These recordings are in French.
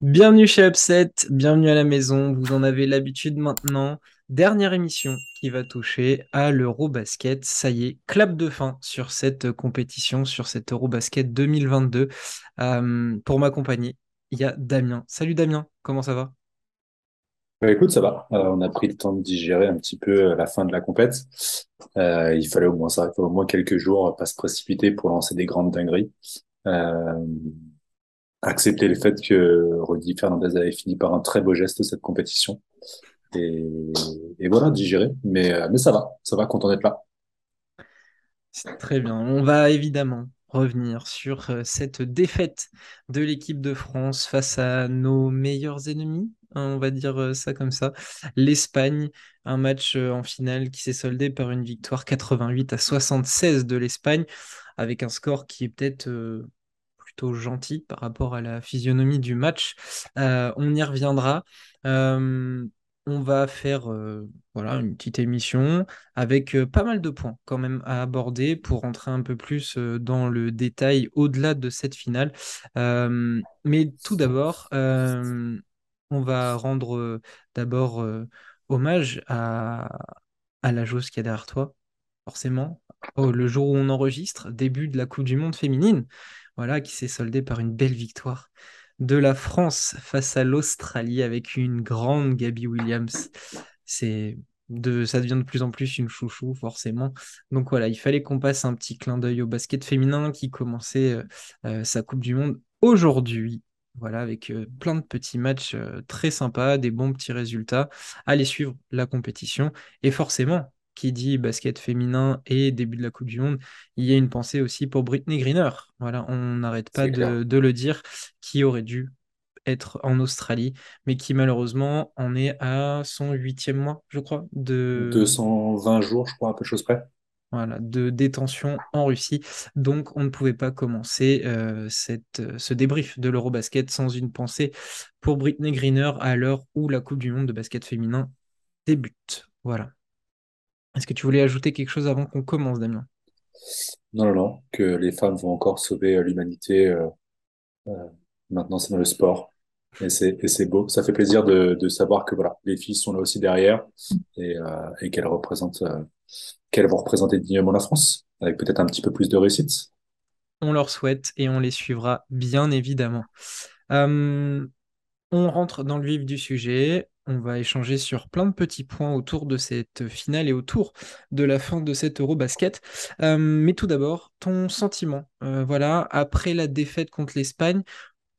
Bienvenue chez Upset, bienvenue à la maison, vous en avez l'habitude maintenant. Dernière émission qui va toucher à l'Eurobasket. Ça y est, clap de fin sur cette compétition, sur cette Eurobasket 2022. Euh, pour m'accompagner, il y a Damien. Salut Damien, comment ça va? Bah, écoute, ça va. Euh, on a pris le temps de digérer un petit peu euh, la fin de la compète. il fallait au moins ça, il fallait au moins quelques jours, pas se précipiter pour lancer des grandes dingueries. accepter le fait que Rudy Fernandez avait fini par un très beau geste cette compétition. Et, voilà, digérer. Mais, euh, mais ça va, ça va, content d'être là. C'est très bien. On va évidemment revenir sur euh, cette défaite de l'équipe de France face à nos meilleurs ennemis, hein, on va dire euh, ça comme ça. L'Espagne, un match en finale qui s'est soldé par une victoire 88 à 76 de l'Espagne, avec un score qui est peut-être plutôt gentil par rapport à la physionomie du match. on y reviendra on va faire euh, une petite émission avec euh, pas mal de points quand même à aborder pour rentrer un peu plus euh, dans le détail au-delà de cette finale. mais tout d'abord, on va rendre d'abord hommage à, à la joueuse qui est derrière toi, forcément. Oh, le jour où on enregistre, début de la Coupe du Monde féminine, voilà, qui s'est soldée par une belle victoire de la France face à l'Australie avec une grande Gabi Williams. C'est de, ça devient de plus en plus une chouchou, forcément. Donc voilà, il fallait qu'on passe un petit clin d'œil au basket féminin qui commençait euh, euh, sa Coupe du Monde aujourd'hui. Voilà, avec euh, plein de petits matchs très sympas, des bons petits résultats. Allez suivre la compétition. Et forcément, qui dit basket féminin et début de la Coupe du Monde, il y a une pensée aussi pour Britney Greener. Voilà, on n'arrête pas de, le dire, qui aurait dû être en Australie, mais qui malheureusement en est à son huitième mois, je crois, de 220 jours, je crois, à peu de choses près. Voilà, de détention en Russie. Donc, on ne pouvait pas commencer euh, cette, ce débrief de l'Eurobasket sans une pensée pour Britney Greener à l'heure où la Coupe du Monde de basket féminin débute. Voilà. Est-ce que tu voulais ajouter quelque chose avant qu'on commence, Damien? Non, non, non, que les femmes vont encore sauver euh, l'humanité. Euh, euh, maintenant, c'est dans le sport. Et c'est beau. Ça fait plaisir de, de, savoir que voilà, les filles sont là aussi derrière et, et qu'elles représentent, qu'elles vont représenter dignement la France avec peut-être un petit peu plus de réussite. On leur souhaite et on les suivra bien évidemment. on rentre dans le vif du sujet. On va échanger sur plein de petits points autour de cette finale et autour de la fin de cette Eurobasket. Euh, mais tout d'abord, ton sentiment. Euh, voilà, après la défaite contre l'Espagne,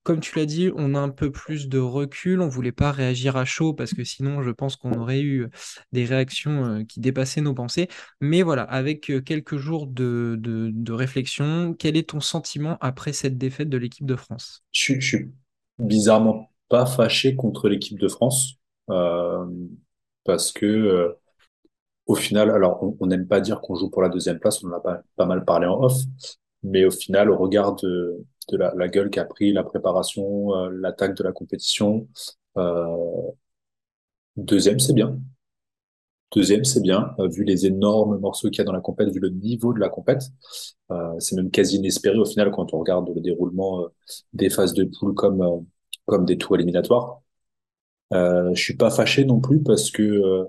comme tu l'as dit, on a un peu plus de recul. On voulait pas réagir à chaud parce que sinon, je pense qu'on aurait eu des réactions euh, qui dépassaient nos pensées. Mais voilà, avec quelques jours de, réflexion, quel est ton sentiment après cette défaite de l'équipe de France? Je suis bizarrement pas fâché contre l'équipe de France. Euh, parce que euh, au final, alors on n'aime pas dire qu'on joue pour la deuxième place, on en a pas, mal parlé en off, mais au final, au regard de, de la, la gueule qu'a pris la préparation, euh, l'attaque de la compétition, deuxième c'est bien. Deuxième, c'est bien, vu les énormes morceaux qu'il y a dans la compète, vu le niveau de la compète. Euh, c'est même quasi inespéré au final quand on regarde le déroulement des phases de poule comme, comme des tours éliminatoires. Euh, je suis pas fâché non plus parce que euh,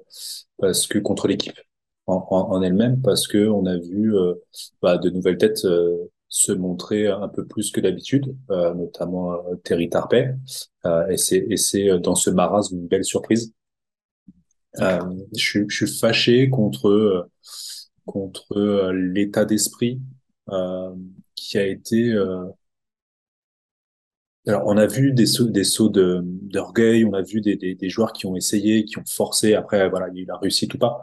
parce que contre l'équipe en, en, elle-même parce que on a vu euh, bah, de nouvelles têtes euh, se montrer un peu plus que d'habitude, notamment Terry Tarpey et c'est et c'est dans ce marasme une belle surprise. je, suis, je suis fâché contre contre l'état d'esprit qui a été alors, on a vu des sauts, des d'orgueil, on a vu des, joueurs qui ont essayé, qui ont forcé. Après, voilà, il a réussi tout pas.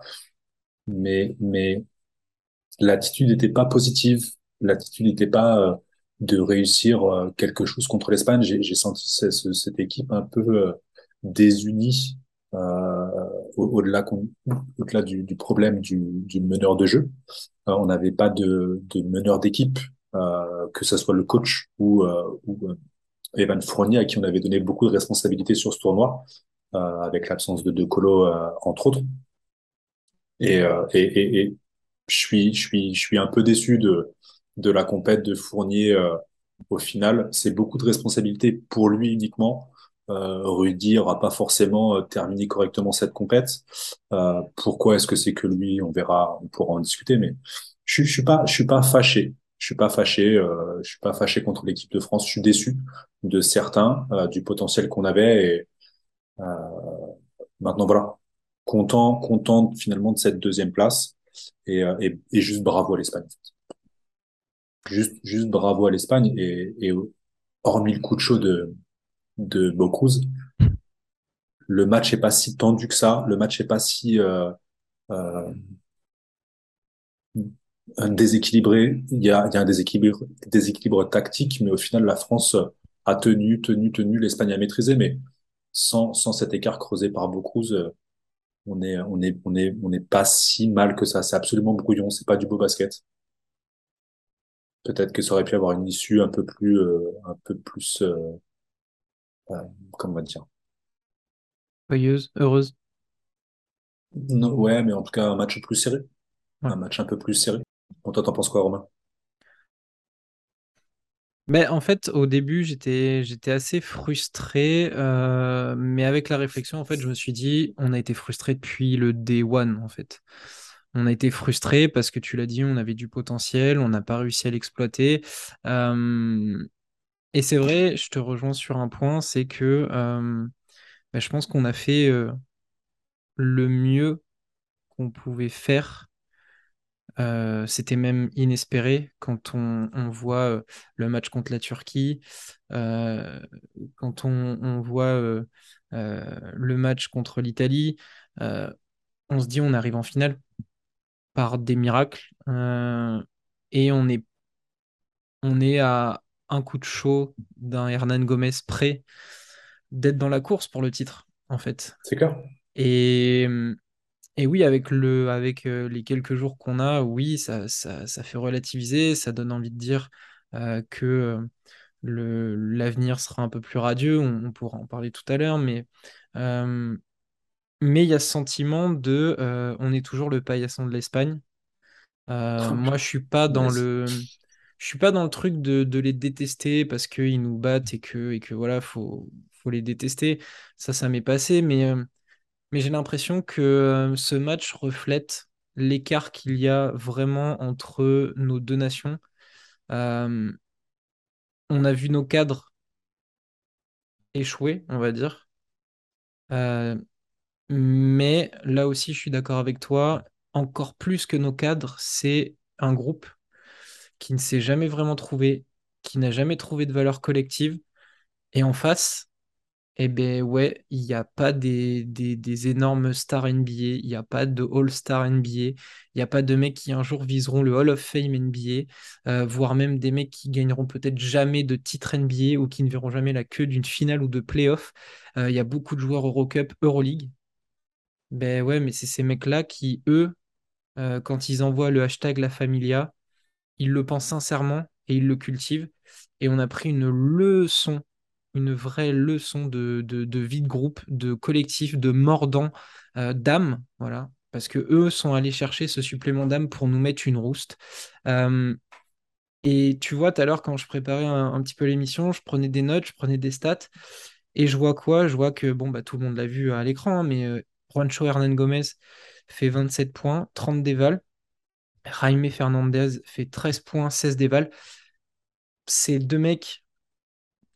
Mais, mais l'attitude n'était pas positive. L'attitude n'était pas euh, de réussir euh, quelque chose contre l'Espagne. J'ai senti cette, équipe un peu euh, désunie euh, au-delà du, du, problème du, du, meneur de jeu. on n'avait pas de, de meneur d'équipe, que ce soit le coach ou, ou Evan Fournier, à qui on avait donné beaucoup de responsabilités sur ce tournoi, euh, avec l'absence de De Colo, euh, entre autres. Et, euh, je suis, un peu déçu de, la compète de Fournier euh, au final. C'est beaucoup de responsabilités pour lui uniquement. Rudy aura pas forcément terminé correctement cette compète. Pourquoi est-ce que c'est que lui? On verra, on pourra en discuter. Mais je, je suis suis pas fâché. Je suis pas fâché. Euh, je suis pas fâché contre l'équipe de France. Je suis déçu de certains euh, du potentiel qu'on avait. Et euh, maintenant voilà, content, content finalement de cette deuxième place. Et, euh, et, juste bravo à l'Espagne. Juste, juste bravo à l'Espagne et, et hormis le coup de chaud de, de Bocuse, le match est pas si tendu que ça. Le match est pas si euh, euh, déséquilibré. Il y a, il y a un déséquilibre, déséquilibre tactique, mais au final, la France a tenu, tenu, tenu. L'Espagne a maîtrisé, mais sans, sans cet écart creusé par Bocuse, on est, on est, on est, on n'est pas si mal que ça. C'est absolument brouillon. C'est pas du beau basket. Peut-être que ça aurait pu avoir une issue un peu plus, euh, un peu plus, euh, euh, comment on va dire? Joyeuse, heureuse. Non, ouais, mais en tout cas, un match plus serré. Un match un peu plus serré. Toi, t'en penses quoi, Romain? Mais en fait, au début, j'étais j'étais assez frustré, euh, mais avec la réflexion, en fait, je me suis dit, on a été frustré depuis le day one, en fait. On a été frustré parce que tu l'as dit, on avait du potentiel, on n'a pas réussi à l'exploiter. Euh, et c'est vrai, je te rejoins sur un point, c'est que euh, bah, je pense qu'on a fait le mieux qu'on pouvait faire Euh, c'était même inespéré quand on, on voit euh, le match contre la Turquie, euh, quand on, on voit euh, le match contre l'Italie. on se dit on arrive en finale par des miracles et on est, on est à un coup de chaud d'un Hernan Gomez prêt d'être dans la course pour le titre, en fait. C'est clair? Et, Et oui, avec le, avec les quelques jours qu'on a, oui, ça, ça, ça fait relativiser, ça donne envie de dire euh, que le, l'avenir sera un peu plus radieux, on, on pourra en parler tout à l'heure, mais euh, mais il y a ce sentiment de euh, on est toujours le paillasson de l'Espagne. Euh, moi, je suis pas dans Yes. le je suis pas dans le truc de, de les détester parce qu'ils nous battent et que, et que voilà, faut, faut les détester. Ça, ça m'est passé, mais mais j'ai l'impression que euh, ce match reflète l'écart qu'il y a vraiment entre nos deux nations. Euh, on a vu nos cadres échouer, on va dire. Euh, mais là aussi, je suis d'accord avec toi. Encore plus que nos cadres, c'est un groupe qui ne s'est jamais vraiment trouvé, qui n'a jamais trouvé de valeur collective. Et en face, Eh ben ouais, il n'y a pas des, énormes stars NBA, il n'y a pas de All-Star NBA, il n'y a pas de mecs qui un jour viseront le Hall of Fame NBA, euh, voire même des mecs qui gagneront peut-être jamais de titre NBA ou qui ne verront jamais la queue d'une finale ou de playoff. Euh, Il y a beaucoup de joueurs Eurocup, Euroleague. Ben ouais, mais c'est ces mecs-là qui, eux, euh, quand ils envoient le hashtag La Familia, ils le pensent sincèrement et ils le cultivent. Et on a pris une leçon, une vraie leçon de, de, vie de groupe, de collectif, de mordant, euh, d'âme, voilà. Parce que eux sont allés chercher ce supplément d'âme pour nous mettre une rouste. Euh, et tu vois, tout à l'heure, quand je préparais un, petit peu l'émission, je prenais des notes, je prenais des stats, et je vois quoi? Je vois que, bon, bah, tout le monde l'a vu à l'écran, hein, mais euh, Juancho Hernan Gomez fait 27 points, 30 dévals. Jaime Fernandez fait 13 points, 16 dévals. Ces deux mecs,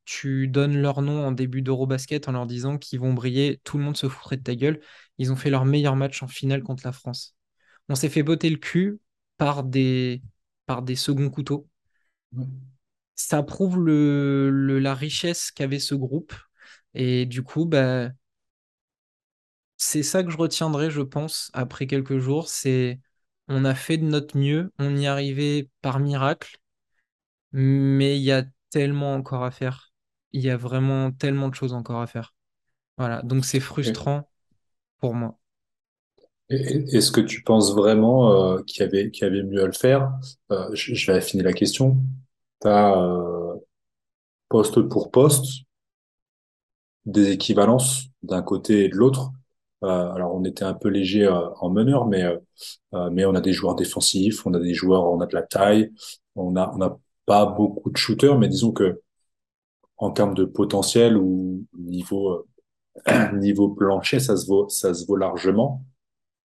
tu donnes leur nom en début d'Eurobasket en leur disant qu'ils vont briller, tout le monde se foutrait de ta gueule. Ils ont fait leur meilleur match en finale contre la France. On s'est fait botter le cul par des, par des seconds couteaux. Ça prouve le, le- la richesse qu'avait ce groupe. Et du coup, bah, c'est ça que je retiendrai, je pense, après quelques jours. C'est on a fait de notre mieux, on y arrivé par miracle. Mais il y a tellement encore à faire. Il y a vraiment tellement de choses encore à faire. Voilà, donc c'est frustrant pour moi. Est-ce que tu penses vraiment euh, qu'il y avait, qu'il y avait mieux à le faire? Euh, je, je vais affiner la question. T'as, euh, poste pour poste, des équivalences d'un côté et de l'autre. Alors on était un peu léger en meneur, mais mais on a des joueurs défensifs, on a des joueurs, on a de la taille, on a on n'a pas beaucoup de shooters, mais disons que en termes de potentiel ou niveau niveau plancher, ça se vaut ça se vaut largement.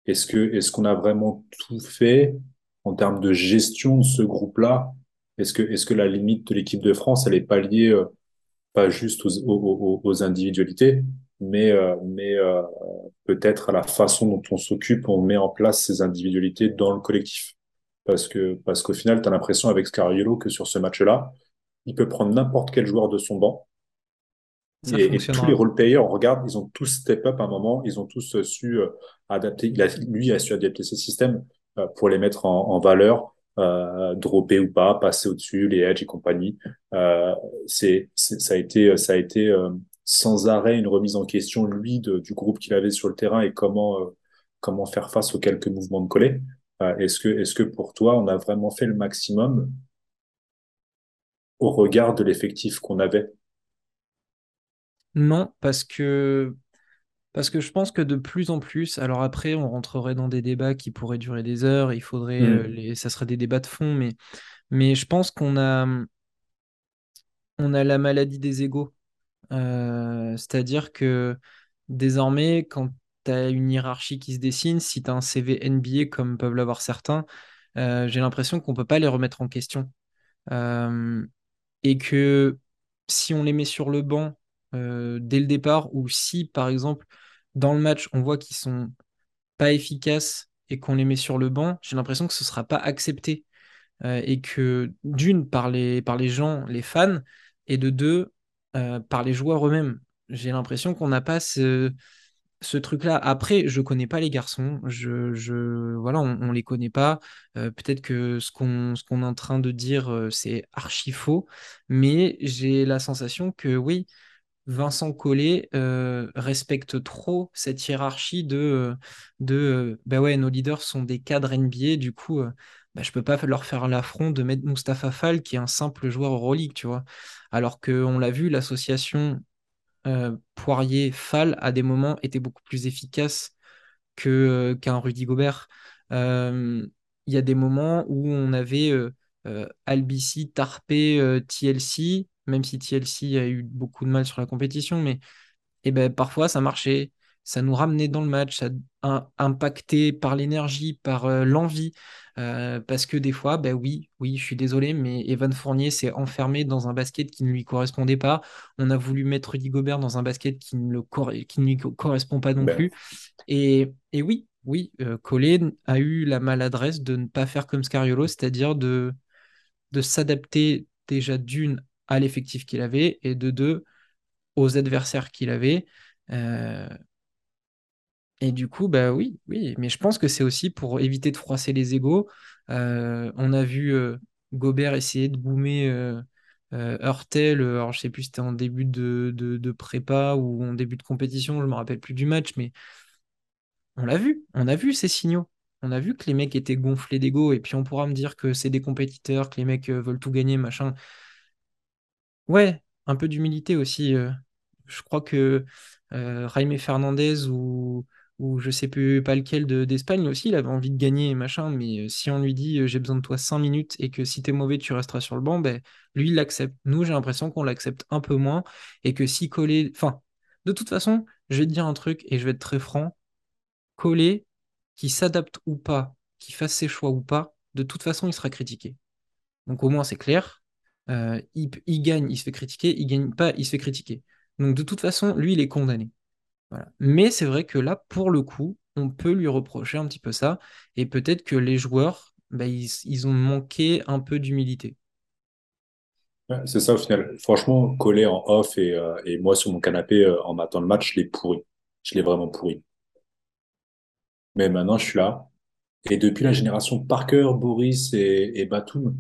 Est-ce que est-ce qu'on a vraiment tout fait en termes de gestion de ce groupe-là? Est-ce que est-ce que la limite de l'équipe de France, elle est pas liée pas juste aux, aux, aux individualités, mais, euh, mais euh, peut-être à la façon dont on s'occupe, on met en place ces individualités dans le collectif? Parce que parce qu'au final, tu as l'impression avec Scariolo que sur ce match-là, il peut prendre n'importe quel joueur de son banc. Ça Et, et tous les fonctionnera. role players, on regarde, ils ont tous step up à un moment, ils ont tous su euh, adapter. Il a, lui a su adapter ses systèmes euh, pour les mettre en, en valeur, euh, dropper ou pas, passer au-dessus, les edges et compagnie. Euh, c'est, ça a été, ça a été euh, sans arrêt une remise en question, lui, de- du groupe qu'il avait sur le terrain et comment, euh, comment faire face aux quelques mouvements de. Euh, est-ce que, est-ce que pour toi, on a vraiment fait le maximum au regard de l'effectif qu'on avait? Non, parce que Parce que je pense que de plus en plus, alors après, on rentrerait dans des débats qui pourraient durer des heures, il faudrait, euh, Hmm. les, ça serait des débats de fond, mais, mais je pense qu'on a, on a la maladie des égaux. Euh, c'est-à-dire que désormais, quand tu as une hiérarchie qui se dessine, si tu as un CV NBA comme peuvent l'avoir certains, euh, j'ai l'impression qu'on peut pas les remettre en question. Euh, et que si on les met sur le banc euh, dès le départ, ou si par exemple dans le match on voit qu'ils sont pas efficaces et qu'on les met sur le banc, j'ai l'impression que ce sera pas accepté. Euh, et que d'une, par les, par les gens, les fans, et de deux, euh, par les joueurs eux-mêmes. J'ai l'impression qu'on n'a pas ce, ce truc-là. Après, je connais pas les garçons, je, je, voilà, on, on les connaît pas. Euh, peut-être que ce qu'on est en train de dire, euh, c'est archi faux, mais j'ai la sensation que oui, Vincent Collet euh, respecte trop cette hiérarchie de, de bah ouais, nos leaders sont des cadres NBA, du coup, bah, je peux pas leur faire l'affront de mettre Mustapha Fall, qui est un simple joueur Euroleague, tu vois. Alors qu'on l'a vu, l'association euh, Poirier-Fall, à des moments, était beaucoup plus efficace euh, qu'un Rudy Gobert. Euh, Il y a des moments où on avait Albici, Tarpé, TLC, même si TLC a eu beaucoup de mal sur la compétition, mais et ben, parfois ça marchait, ça nous ramenait dans le match, ça a impacté par l'énergie, par euh, l'envie, euh, parce que des fois, ben oui, oui, je suis désolé, mais Evan Fournier s'est enfermé dans un basket qui ne lui correspondait pas. On a voulu mettre Rudy Gobert dans un basket qui ne, le cor- qui ne lui co- correspond pas non Ben, plus. Et, et oui, oui, euh, Colin a eu la maladresse de ne pas faire comme Scariolo, c'est-à-dire de, de s'adapter déjà d'une à l'effectif qu'il avait et de deux aux adversaires qu'il avait. Euh, et du coup, bah oui, oui, mais je pense que c'est aussi pour éviter de froisser les égaux. Euh, on a vu euh, Gobert essayer de boomer euh, euh, Hurtel, alors je sais plus si c'était en début de, de, prépa ou en début de compétition, je me rappelle plus du match, mais on l'a vu, on a vu ces signaux. On a vu que les mecs étaient gonflés d'ego, et puis on pourra me dire que c'est des compétiteurs, que les mecs veulent tout gagner, machin. Ouais, un peu d'humilité aussi. Je crois que Jaime Fernandez ou, ou je sais plus pas lequel de- d'Espagne aussi, il avait envie de gagner, machin, mais euh, si on lui dit euh, j'ai besoin de toi 5 minutes et que si t'es mauvais, tu resteras sur le banc, ben, lui, il l'accepte. Nous, j'ai l'impression qu'on l'accepte un peu moins et que si Collet. Enfin, de toute façon, je vais te dire un truc et je vais être très franc. Collet, qui s'adapte ou pas, qui fasse ses choix ou pas, de toute façon, il sera critiqué. Donc au moins c'est clair. Euh, il, il gagne, il se fait critiquer, il gagne pas, il se fait critiquer. Donc de toute façon, lui, il est condamné. Mais c'est vrai que là, pour le coup, on peut lui reprocher un petit peu ça. Et peut-être que les joueurs, bah, ils, ont manqué un peu d'humilité. C'est ça au final. Franchement, collé en off et, euh, moi sur mon canapé euh, en matant le match, je l'ai pourri. Je l'ai vraiment pourri. Mais maintenant, je suis là. Et depuis la génération Parker, Boris et, et Batum,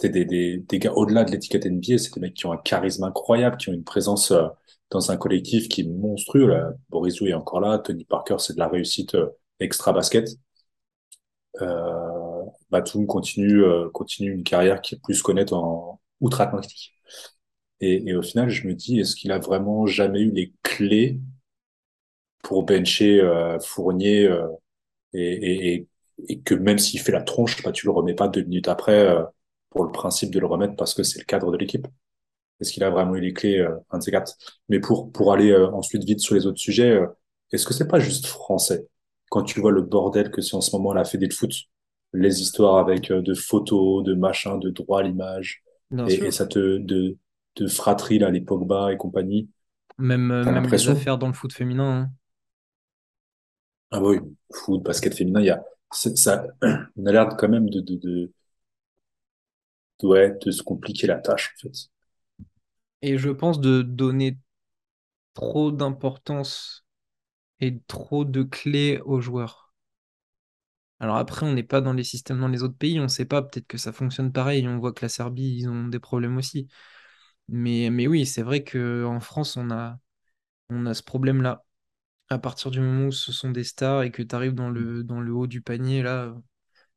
des, des, des gars au-delà de l'étiquette NBA, c'est des mecs qui ont un charisme incroyable, qui ont une présence euh, dans un collectif qui est monstrueux. Là. Boris Louis est encore là. Tony Parker, c'est de la réussite euh, extra basket. Euh, Batum continue, euh, continue une carrière qui est plus connaître en outre-Atlantique. Et, et au final, je me dis, est-ce qu'il a vraiment jamais eu les clés pour bencher Fournier et, et, et, que même s'il fait la tronche, bah, tu le remets pas deux minutes après pour le principe de le remettre parce que c'est le cadre de l'équipe. Est-ce qu'il a vraiment eu les clés, euh, un de ces quatre? Mais pour, pour aller euh, ensuite vite sur les autres sujets, euh, est-ce que c'est pas juste français? Quand tu vois le bordel que c'est en ce moment la Fédé de foot, les histoires avec euh, de photos, de machins, de droit à l'image, et, et ça te de, de fratrie là, les Pogba et compagnie, Même, euh, même les affaires dans le foot féminin. hein. Ah oui, foot, basket féminin, il y a, ça, on a l'air quand même de, de, de- ouais, de se compliquer la tâche, en fait. Et je pense de donner trop d'importance et trop de clés aux joueurs. Alors après, on n'est pas dans les systèmes dans les autres pays, on ne sait pas, peut-être que ça fonctionne pareil, on voit que la Serbie, ils ont des problèmes aussi. Mais, mais oui, c'est vrai qu'en France, on a, on a ce problème-là. À partir du moment où ce sont des stars et que tu arrives dans le, dans le haut du panier, là,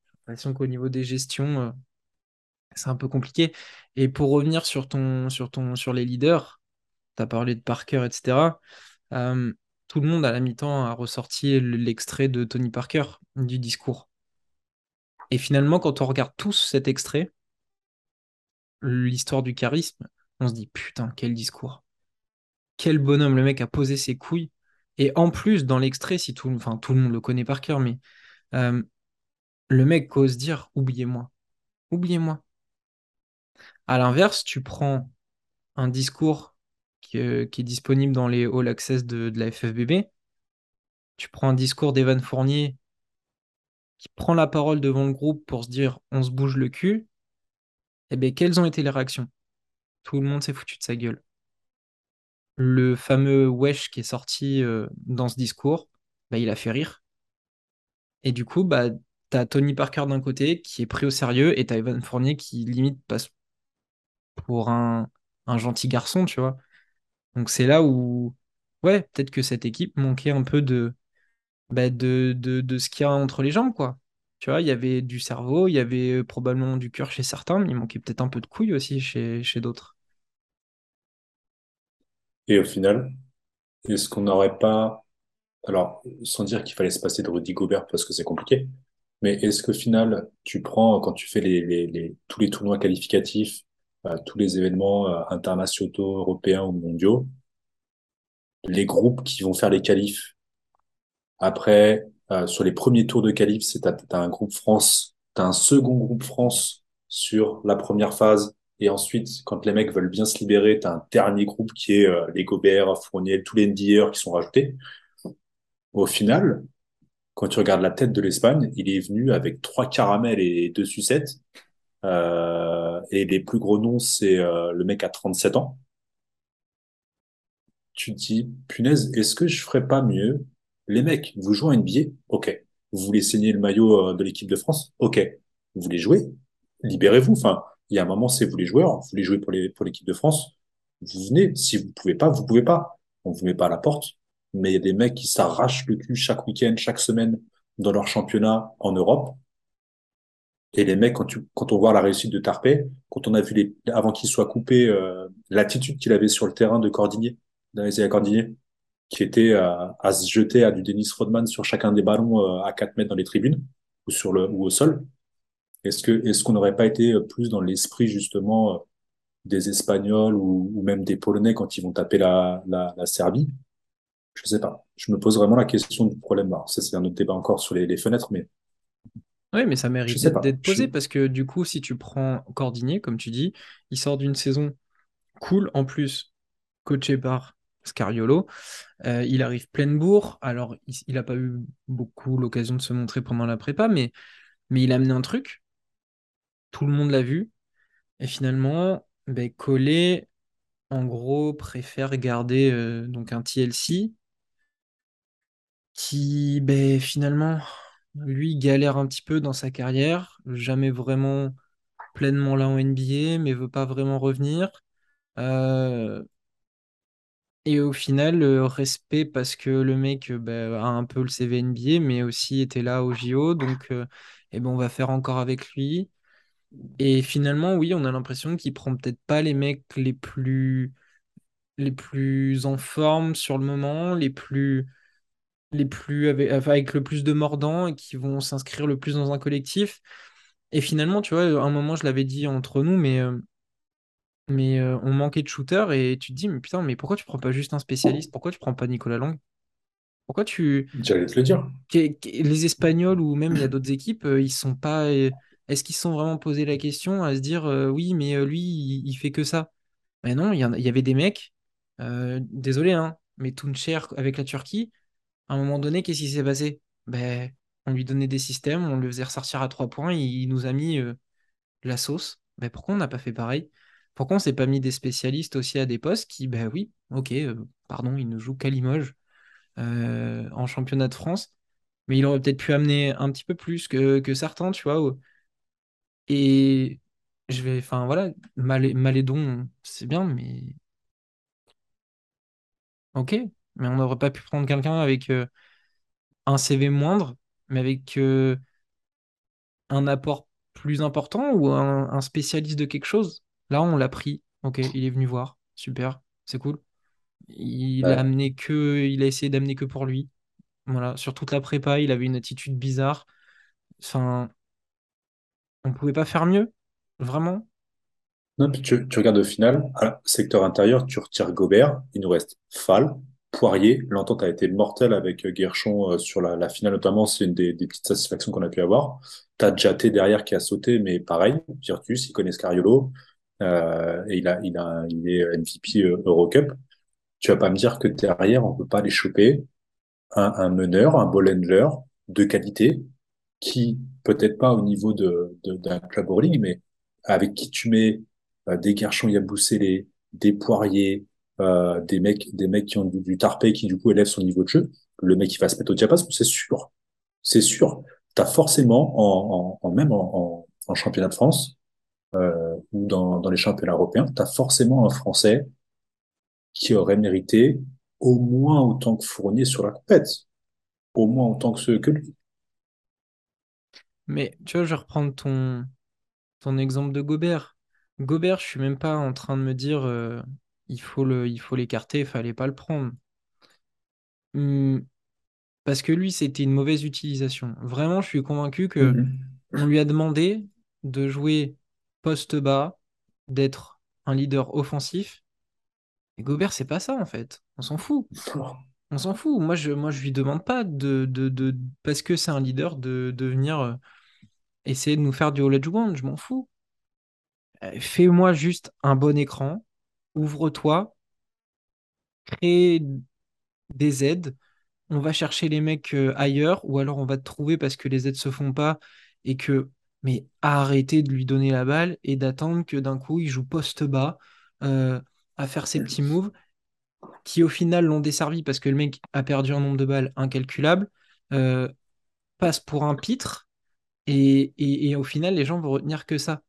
j'ai l'impression qu'au niveau des gestions, euh, c'est un peu compliqué. Et pour revenir sur ton, sur ton, sur les leaders, tu as parlé de Parker, etc. euh, tout le monde à la mi-temps a ressorti l'extrait de Tony Parker du discours. Et finalement, quand on regarde tous cet extrait, l'histoire du charisme, on se dit putain, quel discours. Quel bonhomme, le mec a posé ses couilles. Et en plus, dans l'extrait, si tout, enfin, tout le monde le connaît par cœur, mais euh, le mec ose dire oubliez-moi, oubliez-moi. À l'inverse, tu prends un discours qui, euh, qui est disponible dans les All Access de, la FFBB, tu prends un discours d'Evan Fournier qui prend la parole devant le groupe pour se dire on se bouge le cul, et bien quelles ont été les réactions? Tout le monde s'est foutu de sa gueule. Le fameux wesh qui est sorti euh, dans ce discours, bah, il a fait rire. Et du coup, bah, t'as Tony Parker d'un côté qui est pris au sérieux et t'as Evan Fournier qui limite passe pour un, un gentil garçon, tu vois. Donc c'est là où, ouais, peut-être que cette équipe manquait un peu de, bah, de, de, ce qu'il y a entre les jambes, quoi. Tu vois, il y avait du cerveau, il y avait euh, probablement du cœur chez certains, mais il manquait peut-être un peu de couilles aussi chez, d'autres. Et au final, est-ce qu'on n'aurait pas, alors, sans dire qu'il fallait se passer de Rudy Gobert parce que c'est compliqué, mais est-ce qu'au final, tu prends, quand tu fais tous les tournois qualificatifs, euh, tous les événements euh, internationaux, européens ou mondiaux, les groupes qui vont faire les qualifs Après, euh, sur les premiers tours de qualif, c'est t'as, t'as un groupe France, t'as un second groupe France sur la première phase, et ensuite, quand les mecs veulent bien se libérer, t'as un dernier groupe qui est euh, les Gobert, Fournier, tous les NBAers qui sont rajoutés. Au final, quand tu regardes la tête de l'Espagne, il est venu avec trois caramels et deux sucettes. Euh, et les plus gros noms, c'est euh, le mec à 37 ans. tu te dis, punaise, est-ce que je ferais pas mieux? Les mecs, vous jouez à NBA? Ok. Vous voulez saigner le maillot euh, de l'équipe de France? Ok. Vous voulez jouer? Libérez-vous. Enfin, il y a un moment, c'est vous les joueurs. Vous voulez jouer pour l'équipe de France? Vous venez. Si vous pouvez pas, vous pouvez pas. On vous met pas à la porte. Mais il y a des mecs qui s'arrachent le cul chaque week-end, chaque semaine dans leur championnat en Europe. Et les mecs, quand tu, quand on voit la réussite de Tarpey, quand on a vu les, avant qu'il soit coupé, euh, l'attitude qu'il avait sur le terrain de Cordinier, qui était à, se jeter à du Dennis Rodman sur chacun des ballons euh, à 4 mètres dans les tribunes ou sur le ou au sol. Est-ce que est-ce qu'on n'aurait pas été plus dans l'esprit justement euh, des Espagnols ou, ou même des Polonais quand ils vont taper la, la, la Serbie? Je sais pas. Je me pose vraiment la question du problème. C'est un autre débat encore sur les, les fenêtres, mais Oui, mais ça mérite d'être Je... posé parce que du coup, si tu prends Cordigné, comme tu dis, il sort d'une saison cool en plus, coaché par Scariolo. Euh, il arrive pleine bourre. Alors, il n'a pas eu beaucoup l'occasion de se montrer pendant la prépa, mais, mais il a amené un truc. Tout le monde l'a vu. Et finalement, ben, Collet, en gros, préfère garder euh, donc un TLC qui, ben, finalement, lui, galère un petit peu dans sa carrière. Jamais vraiment pleinement là en NBA, mais veut pas vraiment revenir. Euh, Et au final, euh, respect parce que le mec euh, bah, a un peu le CV NBA, mais aussi était là au JO. Donc, euh, eh ben, on va faire encore avec lui. Et finalement, oui, on a l'impression qu'il prend peut-être pas les mecs les plus, les plus en forme sur le moment, les plus, les plus avec, le plus de mordants et qui vont s'inscrire le plus dans un collectif. Et finalement, tu vois, à un moment, je l'avais dit entre nous, mais, euh, mais euh, on manquait de shooter et tu te dis, mais putain, mais pourquoi tu prends pas juste un spécialiste? Pourquoi tu prends pas Nicolas Lang? Pourquoi tu, J'allais te le dire. les Espagnols ou même il y a d'autres équipes, euh, ils sont pas. est-ce qu'ils se sont vraiment posé la question à se dire euh, oui, mais lui, il, il fait que ça? Mais non, y, il y avait des mecs, euh, désolé, hein, mais Tuncher avec la Turquie, à un moment donné, qu'est-ce qui s'est passé? Ben, on lui donnait des systèmes, on le faisait ressortir à trois points, il, nous a mis euh, la sauce. Ben, pourquoi on n'a pas fait pareil? Pourquoi on s'est pas mis des spécialistes aussi à des postes qui, ben oui, ok, euh, pardon, il ne joue qu'à Limoges euh, en championnat de France mais il aurait peut-être pu amener un petit peu plus que, que certains, tu vois. Et je vais, enfin voilà, Malé- Malédon, c'est bien, mais ok. Mais on n'aurait pas pu prendre quelqu'un avec euh, un CV moindre, mais avec euh, un apport plus important ou un, un spécialiste de quelque chose? Là, on l'a pris. Ok, il est venu voir. Super, c'est cool. Il a amené que, il a essayé d'amener que pour lui. Voilà, sur toute la prépa, il avait une attitude bizarre. Enfin, on pouvait pas faire mieux, vraiment? Non, puis tu, tu regardes au final, à secteur intérieur, tu retires Gobert, il nous reste Fall, Poirier. L'entente a été mortelle avec euh, Guerchon euh, sur la, la finale, notamment. C'est une des, des petites satisfactions qu'on a pu avoir. T'as Jaté derrière qui a sauté, mais pareil, Virtus, il connaît Scariolo, euh, et il a, il a, il est MVP euh, Eurocup. Tu vas pas me dire que derrière, on peut pas les choper un, un meneur, un ball handler de qualité, qui, peut-être pas au niveau de, de- d'un club hurling, mais avec qui tu mets des garçons Yabusele, des poiriers, euh, des mecs, des mecs qui ont du, du tarpé, qui du coup élèvent son niveau de jeu, le mec il va se mettre au diapason, c'est sûr. C'est sûr. T'as forcément, en, en, en même en, en, championnat de France, euh, ou dans, dans les championnats européens, t'as forcément un Français qui aurait mérité au moins autant que Fournier sur la compète, au moins autant que ceux que lui. Mais tu vois, je vais reprendre ton, ton exemple de Gobert. Gobert, je suis même pas en train de me dire euh, il faut le, il faut l'écarter, il fallait pas le prendre. Hmm, parce que lui, c'était une mauvaise utilisation. Vraiment, je suis convaincu que Mhm. on lui a demandé de jouer poste bas, d'être un leader offensif. Et Gobert, c'est pas ça en fait. On s'en fout. On s'en fout. Moi, je, moi, je lui demande pas de, de, de- parce que c'est un leader de, de venir euh, essayer de nous faire du all one. Je m'en fous. Euh, Fais-moi juste un bon écran, ouvre-toi, crée des aides, on va chercher les mecs euh, ailleurs, ou alors on va te trouver parce que les aides se font pas et que. Mais arrêtez de lui donner la balle et d'attendre que d'un coup il joue poste bas euh, à faire ses petits moves qui au final l'ont desservi parce que le mec a perdu un nombre de balles incalculable, euh, passe pour un pitre et, et, et au final les gens vont retenir que ça.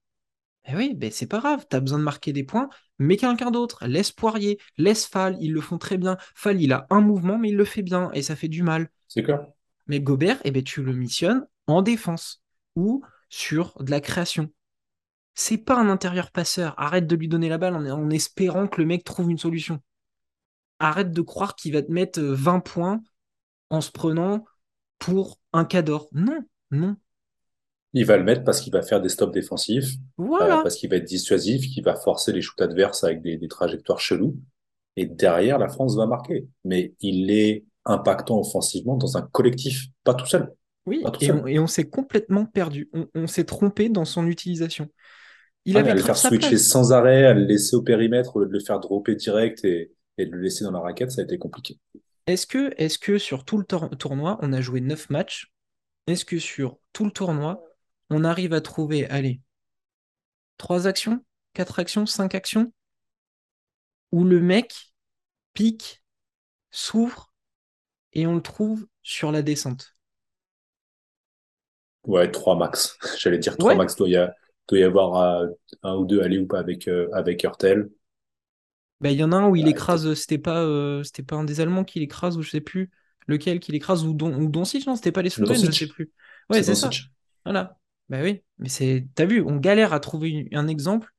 Eh oui, ben c'est pas grave, t'as besoin de marquer des points, mais quelqu'un d'autre, laisse Poirier, laisse Fall, ils le font très bien. Fall, il a un mouvement, mais il le fait bien, et ça fait du mal. C'est clair. Mais Gobert, eh ben, tu le missionnes en défense ou sur de la création. C'est pas un intérieur passeur. Arrête de lui donner la balle en, en espérant que le mec trouve une solution. Arrête de croire qu'il va te mettre euh, 20 points en se prenant pour un cador. Non, non. Il va le mettre parce qu'il va faire des stops défensifs, euh, parce qu'il va être dissuasif, qu'il va forcer les shoots adverses avec des, des trajectoires cheloues. Et derrière, la France va marquer. Mais il est impactant offensivement dans un collectif, pas tout seul. Oui, tout et on, et on s'est complètement perdu. On, on s'est trompé dans son utilisation. Il Ah, avait à le faire switcher place. sans arrêt, à le laisser au périmètre, au lieu de le faire dropper direct et, et de le laisser dans la raquette, ça a été compliqué. Est-ce que, que sur tout le tour- tournoi, on a joué 9 matchs? Est-ce que sur tout le tournoi, on arrive à trouver, allez, 3 actions, 4 actions, 5 actions, où le mec pique, s'ouvre et on le trouve sur la descente? Ouais, trois max. J'allais dire trois Ouais, max. Doit y, a- doit y avoir euh, un ou deux allées ou pas avec, euh, avec Hurtel. bah, il y en a un où il t'as- écrase, c'était pas, euh, c'était pas un des Allemands qui l'écrase, ou je sais plus lequel qui l'écrase, ou, Don, ou Doncic, non, c'était pas les Slovènes, je sais plus. Ouais, C'est ça. Voilà. Bah oui, mais c'est, t'as vu, on galère à trouver un exemple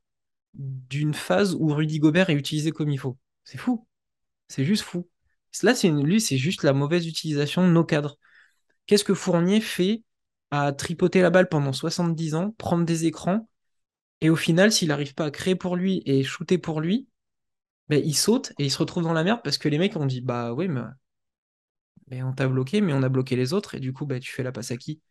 d'une phase où Rudy Gobert est utilisé comme il faut. C'est fou, c'est juste fou. Là, lui, c'est juste la mauvaise utilisation de nos cadres. Qu'est-ce que Fournier fait à tripoter la balle pendant 70 ans, prendre des écrans, et au final, s'il n'arrive pas à créer pour lui et shooter pour lui, ben, il saute et il se retrouve dans la merde parce que les mecs ont dit, bah oui, mais, mais on t'a bloqué, mais on a bloqué les autres, et du coup, bah, tu fais la passe à qui?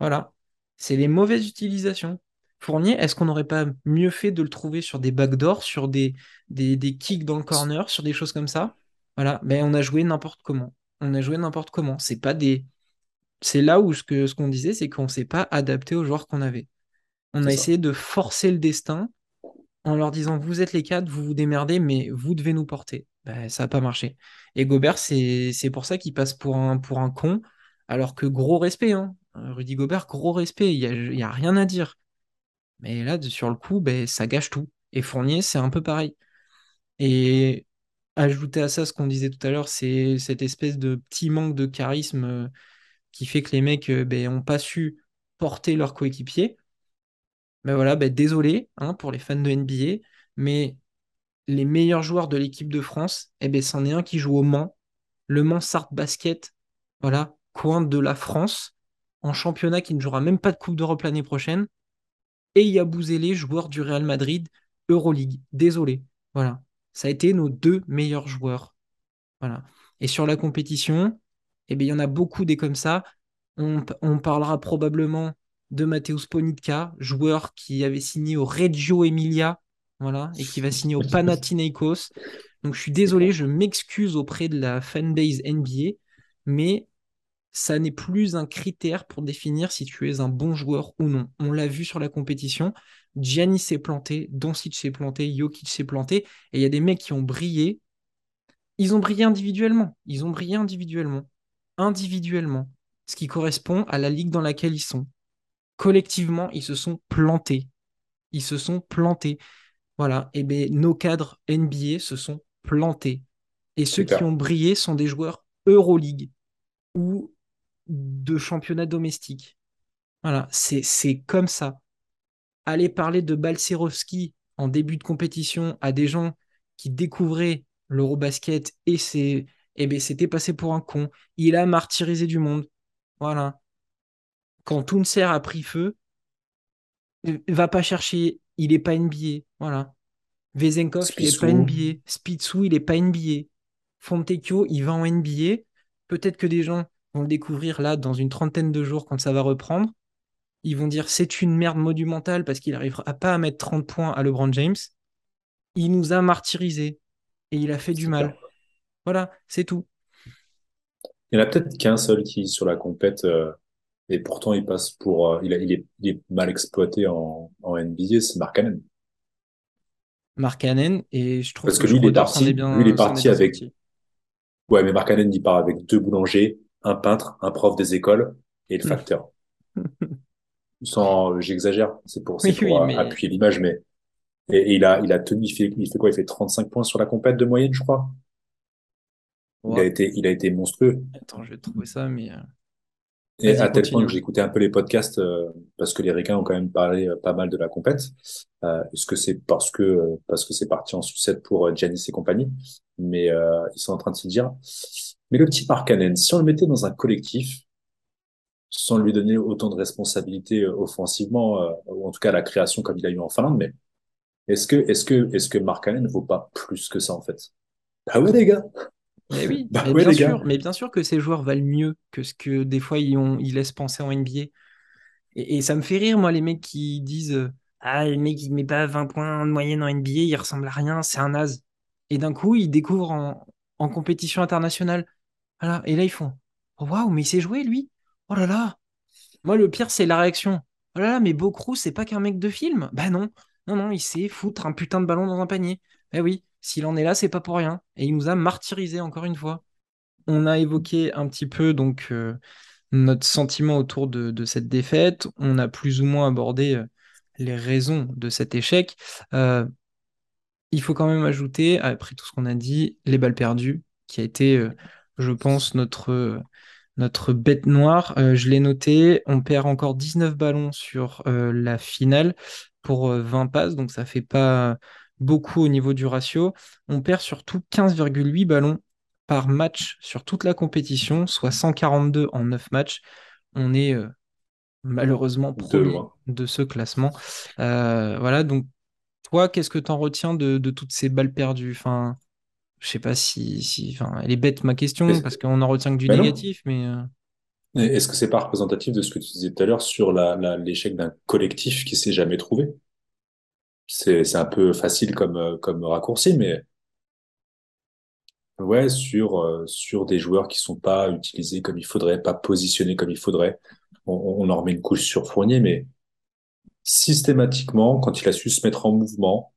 Voilà. C'est les mauvaises utilisations. Fournier, est-ce qu'on n'aurait pas mieux fait de le trouver sur des backdoors, sur des, des, des kicks dans le corner, sur des choses comme ça? Voilà. Mais on a joué n'importe comment. On a joué n'importe comment. C'est pas des. C'est là où ce qu'on disait, c'est qu'on ne s'est pas adapté aux joueurs qu'on avait. On a ça, essayé de forcer le destin en leur disant vous êtes les cadres, vous vous démerdez, mais vous devez nous porter. Ben, ça n'a pas marché. Et Gobert, c'est c'est pour ça qu'il passe pour un, pour un con, alors que gros respect, hein. Rudy Gobert, gros respect, il n'y a, rien à dire. Mais là, sur le coup, ben, ça gâche tout. Et Fournier, c'est un peu pareil. Et ajouter à ça ce qu'on disait tout à l'heure, c'est cette espèce de petit manque de charisme euh, qui fait que les mecs euh, ben, ont pas su porter leur coéquipier. Ben voilà, ben, désolé hein, pour les fans de NBA, mais les meilleurs joueurs de l'équipe de France, eh ben, c'en est un qui joue au Mans, le Mans Basket, voilà, coin de la France, en championnat qui ne jouera même pas de Coupe d'Europe l'année prochaine. Et il y a Bouzélé, joueur du Real Madrid, Euroleague. Désolé. Voilà. Ça a été nos deux meilleurs joueurs. Voilà. Et sur la compétition, eh bien, il y en a beaucoup des comme ça. On, on parlera probablement de Mateusz Ponitka, joueur qui avait signé au Reggio Emilia, voilà, et qui va signer au Panathinaikos. Donc je suis désolé, je m'excuse auprès de la fanbase NBA, mais ça n'est plus un critère pour définir si tu es un bon joueur ou non. On l'a vu sur la compétition. Giannis s'est planté, Doncic s'est planté, Jokic s'est planté, et il y a des mecs qui ont brillé ils ont brillé individuellement. Ils ont brillé individuellement. Individuellement. Ce qui correspond à la ligue dans laquelle ils sont. Collectivement, ils se sont plantés. Ils se sont plantés. Voilà. Et bien, nos cadres NBA se sont plantés. Et ceux qui ont brillé sont des joueurs Euroleague ou de championnat domestique. Voilà. C'est, c'est comme ça. aller parler de Balcerowski en début de compétition à des gens qui découvraient l'Eurobasket et c'est eh ben, c'était passé pour un con. Il a martyrisé du monde. Voilà. Quand Tounser a pris feu, va pas chercher. Il est pas NBA. Voilà. Vezenkov, il est pas NBA. Spitsou, il est pas NBA. Fontecchio, il va en NBA. Peut-être que des gens vont le découvrir là dans une trentaine de jours quand ça va reprendre. Ils vont dire c'est une merde monumentale parce qu'il n'arrivera pas à mettre 30 points à LeBron James. il nous a martyrisés et il a fait du clair. mal. Voilà, c'est tout. Il y en a peut-être qu'un seul qui, sur la compète, euh, et pourtant il passe pour, euh, il, a- il est, il est mal exploité en, en NBA, c'est Mark Cannon. Mark Cannon, et je trouve Parce que que lui, il est parti, lui, il est bien, parti bien avec, sorti. ouais, mais Mark Cannon, il part avec deux boulangers, un peintre, un prof des écoles et le facteur. Sans, j'exagère, c'est pour, Oui, pour euh, mais appuyer l'image, mais, et, et il a, il a tenu, il fait, il fait quoi? Il fait 35 points sur la compète de moyenne, je crois. Il a été, il a été monstrueux. Attends, je vais trouver ça, mais euh, Et à tel point que écouté un peu les podcasts, euh, parce que les Ricains ont quand même parlé euh, pas mal de la compète. Euh, est-ce que c'est parce que euh, parce que c'est parti en sucette pour euh, Giannis et compagnie, mais euh, ils sont en train de se dire. Mais le petit Markkanen, si on le mettait dans un collectif, sans lui donner autant de responsabilités euh, offensivement, euh, ou en tout cas à la création comme il a eu en Finlande, mais est-ce que est-ce que est-ce que Markkanen ne vaut pas plus que ça en fait? Bah ouais les gars, Mais oui, bah mais ouais bien les gars. sûr, mais bien sûr que ces joueurs valent mieux que ce que des fois ils, ont, ils laissent penser en NBA. Et, et ça me fait rire, moi, les mecs qui disent Ah, le mec, il met pas 20 points de moyenne en NBA, il ressemble à rien, c'est un naze. Et d'un coup, ils découvrent en, en compétition internationale. Et là, ils font Waouh, mais il sait jouer, lui Oh là là Moi, le pire, c'est la réaction. Oh là là, mais Bocrou, c'est pas qu'un mec de film Bah non, non, non, il sait foutre un putain de ballon dans un panier. Eh oui, s'il en est là, c'est pas pour rien. Et il nous a martyrisé encore une fois. On a évoqué un petit peu donc euh, notre sentiment autour de, cette défaite. On a plus ou moins abordé euh, les raisons de cet échec. Euh, il faut quand même ajouter, après tout ce qu'on a dit, les balles perdues, qui a été, je pense, notre, euh, notre bête noire. Euh, je l'ai noté, on perd encore 19 ballons sur euh, la finale pour 20 passes, donc ça fait pas beaucoup au niveau du ratio. On perd surtout 15,8 ballons par match sur toute la compétition, soit 142 en 9 matchs. On est malheureusement premier de ce classement. voilà, donc toi, qu'est-ce que tu en retiens de, toutes ces balles perdues? Enfin, Je sais pas si, si enfin, elle est bête ma question, parce qu'on en retient que du négatif, mais... Euh. Est-ce que c'est pas représentatif de ce que tu disais tout à l'heure sur l'échec d'un collectif qui s'est jamais trouvé? C'est un peu facile comme, euh, comme raccourci, mais ouais, sur, euh, sur des joueurs qui sont pas utilisés comme il faudrait, pas positionnés comme il faudrait. On, on en remet une couche sur Fournier, mais systématiquement, quand il a su se mettre en mouvement,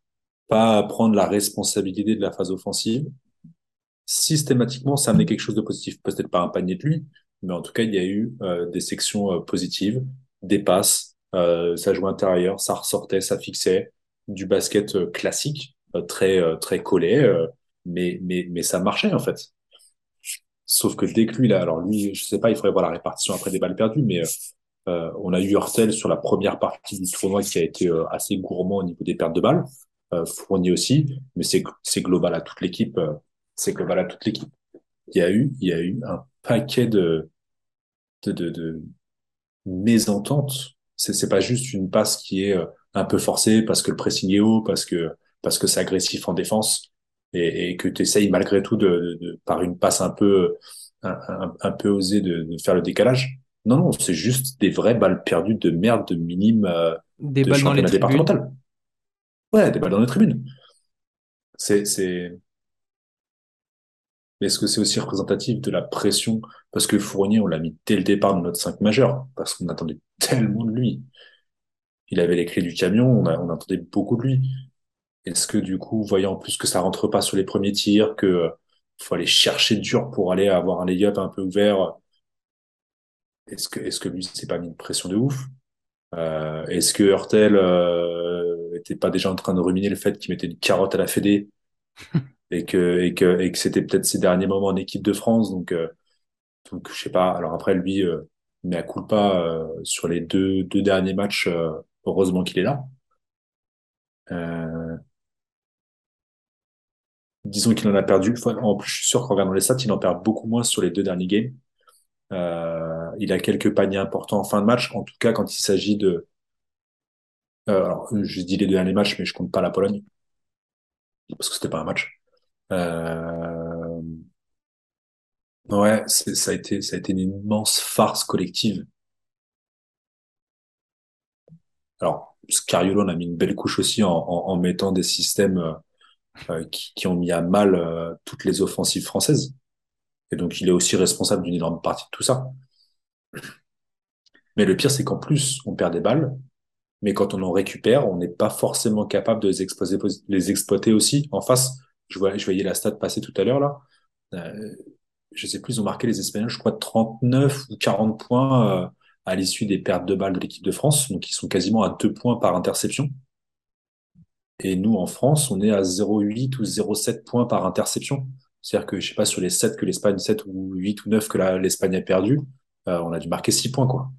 pas prendre la responsabilité de la phase offensive, systématiquement, ça a amené quelque chose de positif. Peut-être pas un panier de lui, mais en tout cas, il y a eu euh, des sections euh, positives, des passes, euh, ça jouait intérieur, ça ressortait, ça fixait, du basket classique, très très collé, mais mais mais ça marchait en fait. Sauf que dès que lui là, alors lui, je sais pas, il faudrait voir la répartition après des balles perdues, mais euh, on a eu Hurtel sur la première partie du tournoi qui a été euh, assez gourmand au niveau des pertes de balles. Euh, Fournier aussi, mais c'est c'est global à toute l'équipe. Euh, c'est global à toute l'équipe. Il y a eu il y a eu un paquet de de de, de mésententes. C'est c'est pas juste une passe qui est un peu forcée parce que le pressing est haut, parce que parce que c'est agressif en défense et, et que tu essayes malgré tout de, de, par une passe un peu un, un, un peu osée de, de faire le décalage non, non, c'est juste des vraies balles perdues de merde, de minimes euh, des balles dans les. Ouais, des balles dans les tribunes. C'est, c'est. Est-ce que c'est aussi représentatif de la pression? Parce que Fournier, on l'a mis dès le départ dans notre 5 majeur, parce qu'on attendait tellement de lui. Il avait les clés du camion, on, a, on attendait beaucoup de lui. Est-ce que du coup, voyant en plus que ça rentre pas sur les premiers tirs, que faut aller chercher dur pour aller avoir un lay-up un peu ouvert, est-ce que, est-ce que lui s'est pas mis une pression de ouf? Euh, Est-ce que Hurtel euh, était pas déjà en train de ruminer le fait qu'il mettait une carotte à la Fédé et que et que et que c'était peut-être ses derniers moments en équipe de France donc euh, donc je sais pas. Alors après lui euh, mais à coup pas euh, sur les deux deux derniers matchs euh, heureusement qu'il est là. Disons qu'il en a perdu en plus je suis sûr qu'en regardant les stats il en perd beaucoup moins sur les deux derniers games. Il a quelques paniers importants en fin de match. En tout cas, quand il s'agit de... Euh, alors, je dis les deux derniers matchs, mais je compte pas la Pologne. Parce que c'était pas un match. Euh... Ouais, ça a été, ça a été une immense farce collective. Alors, Scariolo, on a mis une belle couche aussi en, en, mettant des systèmes euh, qui, qui, ont mis à mal euh, toutes les offensives françaises. Et donc, il est aussi responsable d'une énorme partie de tout ça. Mais le pire, c'est qu'en plus, on perd des balles, mais quand on en récupère, on n'est pas forcément capable de les, exploiter aussi. En face, je voyais la stat passer tout à l'heure, là. Euh, je sais plus, ils ont marqué les Espagnols, je crois, 39 ou 40 points euh, à l'issue des pertes de balles de l'équipe de France. Donc, ils sont quasiment à 2 points par interception. Et nous, en France, on est à 0,8 ou 0,7 points par interception. C'est-à-dire que, je sais pas, sur les 7 que l'Espagne, 7 ou 8 ou 9 que l'Espagne a perdu, euh, on a dû marquer 6 points, quoi.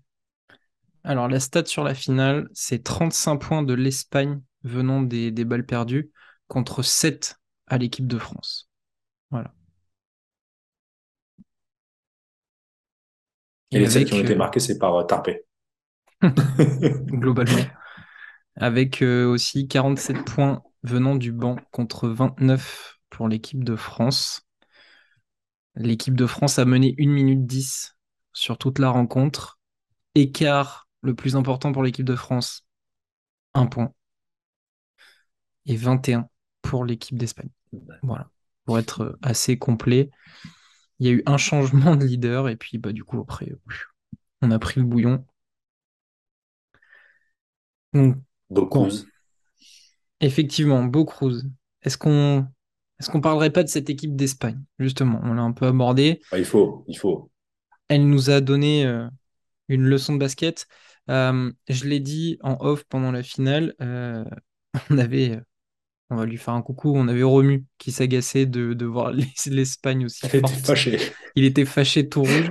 Alors, la stat sur la finale, c'est 35 points de l'Espagne venant des, des, balles perdues contre 7 à l'équipe de France. Voilà. Et, les 7 qui ont été euh, marqués, c'est par euh, Tarpé. Globalement. Avec euh, aussi 47 points venant du banc contre 29 pour l'équipe de France. L'équipe de France a mené 1 minute 10 sur toute la rencontre. Écart le plus important pour l'équipe de France, 1 point. Et 21 pour l'équipe d'Espagne. Voilà. Pour être assez complet. Il y a eu un changement de leader et puis bah, du coup après on a pris le bouillon. Donc, Effectivement, Beau Cruz. Est-ce qu'on est-ce qu'on parlerait pas de cette équipe d'Espagne Justement, on l'a un peu abordé. Ah, il faut, il faut. Elle nous a donné euh, une leçon de basket. Euh, je l'ai dit en off pendant la finale. Euh, on avait On va lui faire un coucou. On avait Romu qui s'agaçait de, de voir l'Espagne aussi Elle était fâchée. Il était fâché tout rouge.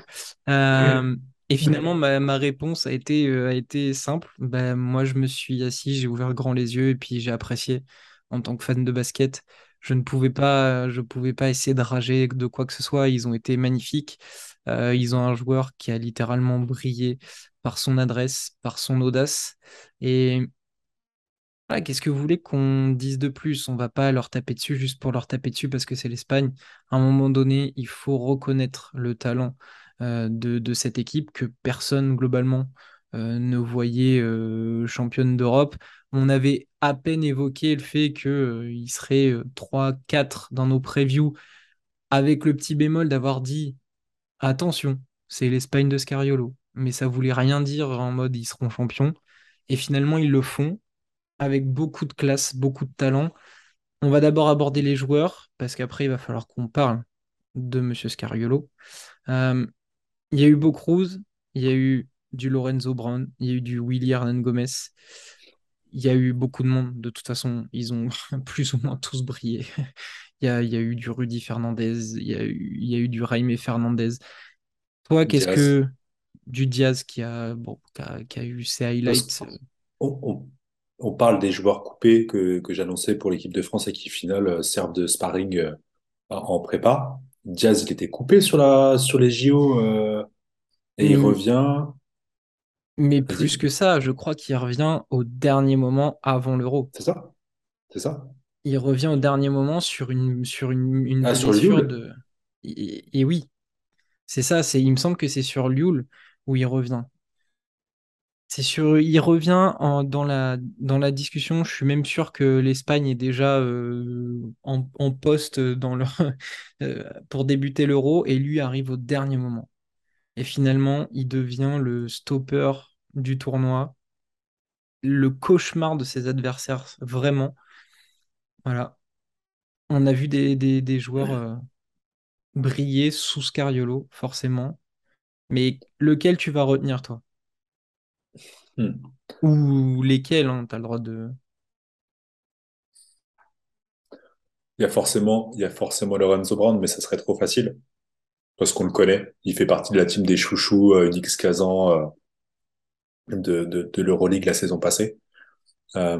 Euh, et finalement, ma, ma réponse a été, a été simple. Ben, moi, je me suis assis, j'ai ouvert grand les yeux et puis j'ai apprécié en tant que fan de basket. Je ne pouvais pas, je pouvais pas essayer de rager de quoi que ce soit. Ils ont été magnifiques. Euh, ils ont un joueur qui a littéralement brillé par son adresse, par son audace. Et qu'est-ce que vous voulez qu'on dise de plus? On va pas leur taper dessus juste pour leur taper dessus parce que c'est l'Espagne. À un moment donné, il faut reconnaître le talent euh, de, cette équipe que personne globalement euh, ne voyait championne d'Europe. On avait à peine évoqué le fait qu'ils seraient 3-4 dans nos previews, avec le petit bémol d'avoir dit attention, c'est l'Espagne de Scariolo. Mais ça voulait rien dire en mode ils seront champions. Et finalement, ils le font avec beaucoup de classe, beaucoup de talent. On va d'abord aborder les joueurs, parce qu'après, il va falloir qu'on parle de Monsieur Scariolo. Euh, il y a eu Beau Cruz, il y a eu du Lorenzo Brown, il y a eu du Willy Hernan Gomez. Il y a eu beaucoup de monde. De toute façon, ils ont plus ou moins tous brillé. Il, y a, il y a eu du Rudy Fernandez, il y a eu, il y a eu du Jaime Fernandez. Toi, qu'est-ce que du Diaz qui a, bon, qui a, qui a eu ses highlights? qu'on- on, on parle des joueurs coupés que, que j'annonçais pour l'équipe de France et qui, final, euh, servent de sparring euh, en prépa. Diaz, il était coupé sur la, sur les JO euh, et il euh, revient. Mais plus que ça, je crois qu'il revient au dernier moment avant l'Euro. c'est ça? C'est ça? Il revient au dernier moment sur une, sur une, une Ah, sur de... Et, et oui, c'est ça, c'est, il me semble que c'est sur Lyoul où il revient. C'est sur, il revient en- dans la, dans la discussion. Je suis même sûr que l'Espagne est déjà euh, en, en poste dans le, euh, pour débuter l'Euro et lui arrive au dernier moment. Et finalement, il devient le stopper du tournoi, le cauchemar de ses adversaires, vraiment. Voilà. On a vu des, des- des joueurs euh, briller sous Scariolo, forcément. Mais lequel tu vas retenir, toi? Hmm. Ou lesquels, hein, tu as le droit de... Il y a forcément, il y a forcément Lorenzo Brown, mais ça serait trop facile parce qu'on le connaît. Il fait partie de la team des chouchous euh, Kazan euh, de, de, de l'Euroleague la saison passée. Euh,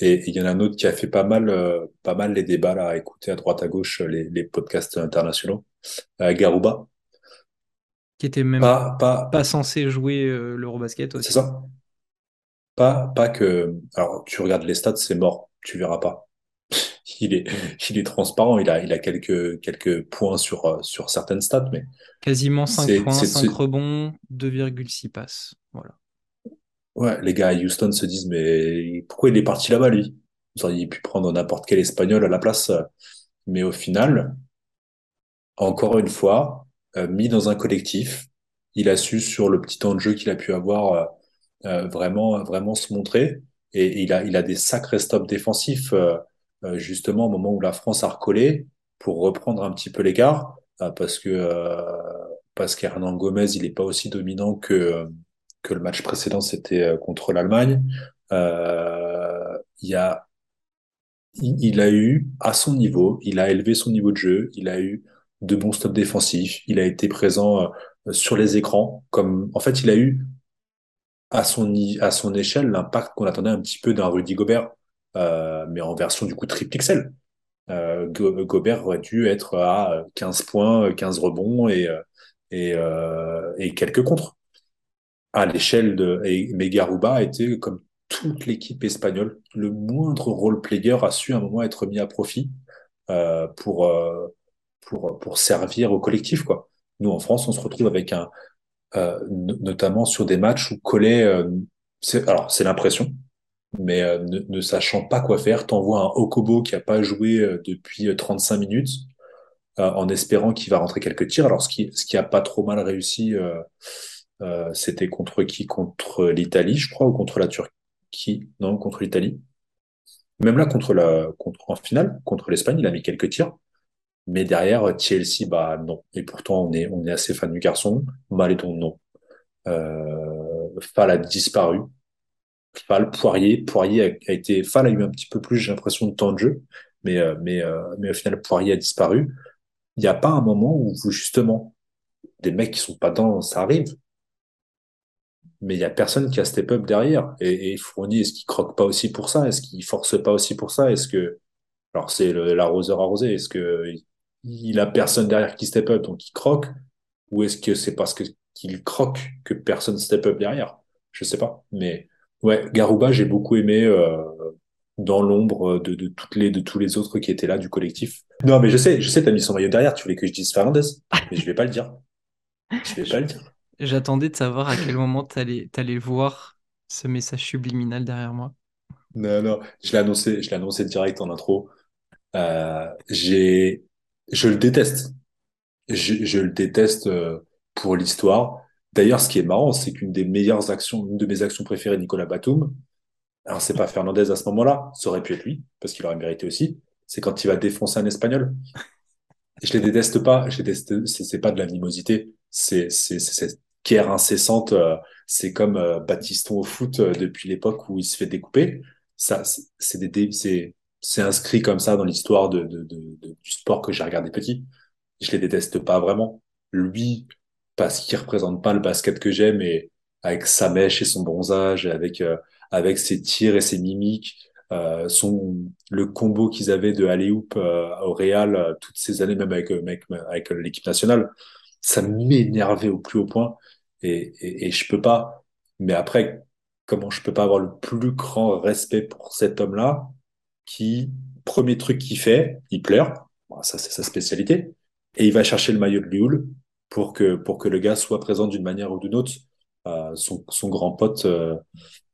et il y en a un autre qui a fait pas mal, euh, pas mal les débats là, à écouter à droite à gauche les, les podcasts internationaux. Euh, Garouba, qui était même pas, pas, pas censé jouer euh, l'Eurobasket c'est aussi. ça. Pas, pas que. Alors, tu regardes les stats, c'est mort. Tu verras pas. Il est, il est transparent. Il a, il a quelques, quelques points sur, euh, sur certaines stats, mais Quasiment 5 c'est, points, c'est, 5 c'est- rebonds, 2,6 passes. Voilà. Ouais, les gars à Houston se disent, mais pourquoi il est parti là-bas, lui? Vous auriez pu prendre n'importe quel espagnol à la place. Mais au final, encore une fois, euh, mis dans un collectif, il a su sur le petit temps de jeu qu'il a pu avoir euh, euh, vraiment, vraiment se montrer. Et il a, il a des sacrés stops défensifs, justement au moment où la France a recollé pour reprendre un petit peu l'écart, euh, parce que parce qu'Hernan Gomez, il n'est pas aussi dominant que que le match précédent, c'était euh, contre l'Allemagne. Euh, il a il, a eu à son niveau, il a élevé son niveau de jeu, il a eu de bons stops défensifs, il a été présent euh, sur les écrans, comme en fait il a eu à son, à son échelle l'impact qu'on attendait un petit peu d'un Rudy Gobert, euh, mais en version du coup triple pixel. Euh, Go- Gobert aurait dû être à 15 points, 15 rebonds et, euh, et, euh, et quelques contres. À l'échelle de Megaruba été comme toute l'équipe espagnole, le moindre role player a su à un moment être mis à profit euh, pour, euh, pour, pour servir au collectif. Quoi. Nous, en France, on se retrouve avec un, euh, no- notamment sur des matchs où Collet, euh, alors c'est l'impression, mais euh, ne, ne sachant pas quoi faire, t'envoies un Okobo qui a pas joué euh, depuis euh, 35 minutes, en espérant qu'il va rentrer quelques tirs. Alors ce qui, ce qui a pas trop mal réussi, euh, c'était contre qui? Contre l'Italie, je crois, ou contre la Turquie? Non, contre l'Italie. Même là, contre la, contre, en finale, contre l'Espagne, il a mis quelques tirs. Mais derrière, Chelsea, bah non. Et pourtant, on est, on est assez fan du garçon. Malédon, non. Euh, Fall a disparu. Fall, Poirier. Poirier a, été, Fall a eu un petit peu plus, j'ai l'impression, de temps de jeu, mais, euh, mais, euh, mais au final, Poirier a disparu. Il n'y a pas un moment où justement, des mecs qui sont pas dans, ça arrive, mais il y a personne qui a step up derrière. Et, et Fournier, est-ce qu'il croque pas aussi pour ça? Est-ce qu'il force pas aussi pour ça? Est-ce que, alors c'est l'arroseur arrosé, est-ce que il a personne derrière qui step up, donc il croque? Ou est-ce que c'est parce qu'il croque que personne step up derrière? Je sais pas. Mais ouais, Garouba, j'ai beaucoup aimé euh, dans l'ombre de, de toutes les de tous les autres qui étaient là du collectif. Non, mais je sais, je sais, t'as mis son maillot derrière. Tu voulais que je dise Fernandez, mais je vais pas le dire. Je vais pas le dire. J'attendais de savoir à quel moment t'allais, t'allais voir ce message subliminal derrière moi. Non, non, je l'ai annoncé, je l'ai annoncé direct en intro. Euh, j'ai, je le déteste. Je, je le déteste euh, pour l'histoire. D'ailleurs, ce qui est marrant, c'est qu'une des meilleures actions, une de mes actions préférées, Nicolas Batum, alors c'est pas Fernandez à ce moment-là, ça aurait pu être lui, parce qu'il aurait mérité aussi, c'est quand il va défoncer un Espagnol. Je les déteste pas, je les déteste, c'est pas de l'animosité, c'est cette guerre incessante, euh, c'est comme euh, Baptiston au foot euh, depuis l'époque où il se fait découper. Ça, c'est c'est inscrit comme ça dans l'histoire de, de, de, du sport que j'ai regardé petit. Je les déteste pas vraiment. Lui, parce qu'il représente pas le basket que j'aime, et avec sa mèche et son bronzage, avec euh, avec ses tirs et ses mimiques, euh, son le combo qu'ils avaient de alley-oop euh, au Real toutes ces années, même avec, avec, avec l'équipe nationale, ça m'énervait au plus haut point. Et, et, et je peux pas. Mais après, comment je peux pas avoir le plus grand respect pour cet homme-là qui, premier truc qu'il fait, il pleure. Ça, c'est sa spécialité. Et il va chercher le maillot de Lioul pour que, pour que le gars soit présent d'une manière ou d'une autre. Euh, son, son grand pote, euh,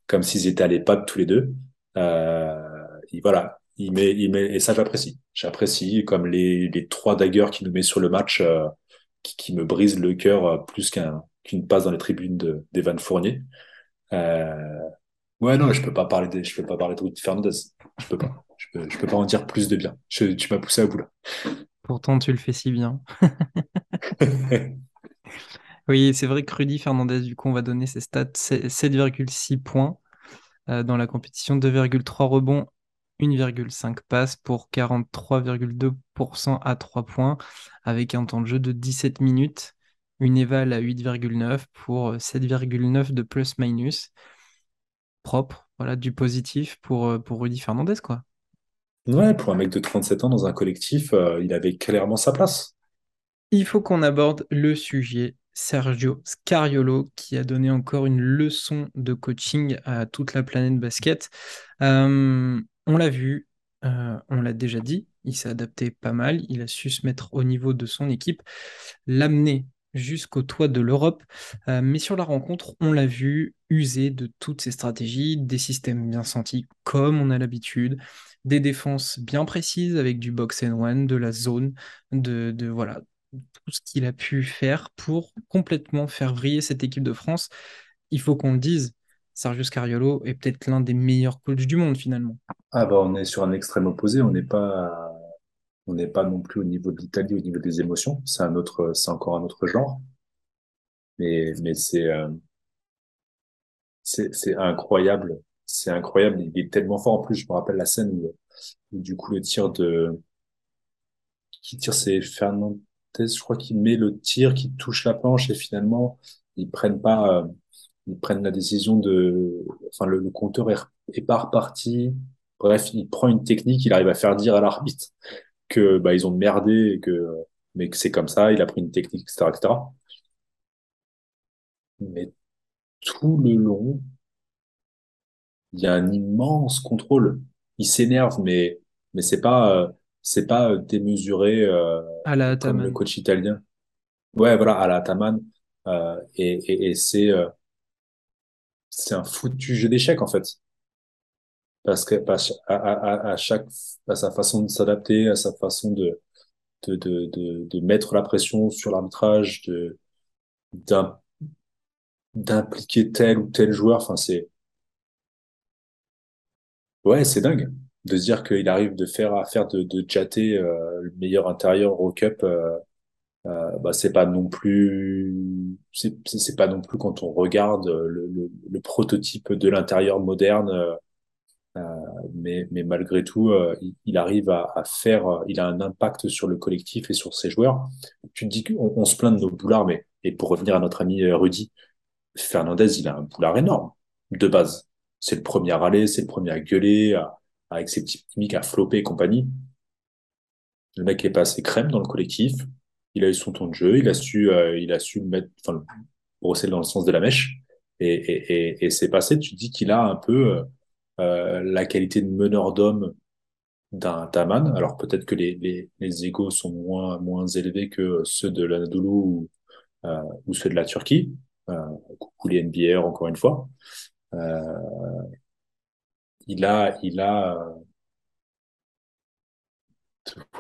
comme s'ils étaient à l'EHPAD tous les deux. Euh, voilà, il met, il met, et ça j'apprécie. J'apprécie comme les, les trois daggers qu'il nous met sur le match, euh, qui, qui me brisent le cœur euh, plus qu'un qu'une passe dans les tribunes de, d'Evan Fournier. Euh, ouais, non, je peux pas parler de, je peux pas parler de Rudy Fernandez. Je peux pas. Je peux, je peux pas en dire plus de bien. Je, tu m'as poussé à bout là. Pourtant, tu le fais si bien. Oui, c'est vrai que Rudy Fernandez, du coup, on va donner ses stats, c'est 7,6 points euh, dans la compétition, 2,3 rebonds, 1,5 passes pour 43,2% à 3 points, avec un temps de jeu de 17 minutes, une éval à 8,9 pour 7,9 de plus-minus. Propre, voilà, du positif pour, euh, pour Rudy Fernandez, quoi. Ouais, pour un mec de 37 ans dans un collectif, euh, il avait clairement sa place. Il faut qu'on aborde le sujet Sergio Scariolo qui a donné encore une leçon de coaching à toute la planète basket. Euh, on l'a vu, euh, on l'a déjà dit, il s'est adapté pas mal, il a su se mettre au niveau de son équipe, l'amener jusqu'au toit de l'Europe. Euh, mais sur la rencontre, on l'a vu user de toutes ses stratégies, des systèmes bien sentis comme on a l'habitude, des défenses bien précises avec du box and one, de la zone, de, voilà tout ce qu'il a pu faire pour complètement faire vriller cette équipe de France. Il faut qu'on le dise, Sergio Scariolo est peut-être l'un des meilleurs coachs du monde finalement. Ah bah on est sur un extrême opposé, on n'est pas on n'est pas non plus au niveau de l'Italie, au niveau des émotions, c'est un autre c'est encore un autre genre, mais mais c'est euh, c'est incroyable, c'est incroyable, il est tellement fort. En plus, je me rappelle la scène où, où du coup le tir de qui tire c'est Fernandez, je crois qu'il met le tir qui touche la planche et finalement ils prennent pas euh, ils prennent la décision de enfin le, le compteur est, est pas reparti. Bref, il prend une technique, il arrive à faire dire à l'arbitre que bah, ils ont merdé et que mais que c'est comme ça, il a pris une technique, etc., etc. Mais tout le long, il y a un immense contrôle. Il s'énerve, mais mais c'est pas euh, c'est pas démesuré euh, À la comme le coach italien. Ouais, voilà, à la Ataman. Euh, et et, et c'est euh, c'est un foutu jeu d'échecs en fait. Parce que à, à, à chaque à sa façon de s'adapter, à sa façon de de, de, de, de mettre la pression sur l'arbitrage, de d'im- d'impliquer tel ou tel joueur. Enfin, c'est ouais, c'est dingue de se dire qu'il arrive de faire à faire de, de Jaté euh, le meilleur intérieur au Cup. Euh, euh, bah, c'est pas non plus c'est pas non plus quand on regarde le, le, le prototype de l'intérieur moderne, euh, mais, mais malgré tout, euh, il, arrive à, à, faire, il a un impact sur le collectif et sur ses joueurs. Tu te dis qu'on on se plaint de nos boulards, mais et pour revenir à notre ami Rudy, Fernandez, il a un boulard énorme de base. C'est le premier à râler, c'est le premier à gueuler, à, avec ses mimiques à flopper et compagnie. Le mec est passé crème dans le collectif. Il a eu son ton de jeu. Il a su, euh, il a su le mettre, enfin, brosser dans le sens de la mèche. Et, et, et, et c'est passé. Tu dis qu'il a un peu euh, euh, la qualité de meneur d'homme d'un Taman. Alors peut-être que les, les, les égaux sont moins, moins élevés que ceux de l'Anadolu ou, euh, ou ceux de la Turquie. Euh, coucou les NBA encore une fois. Euh, il a, il a,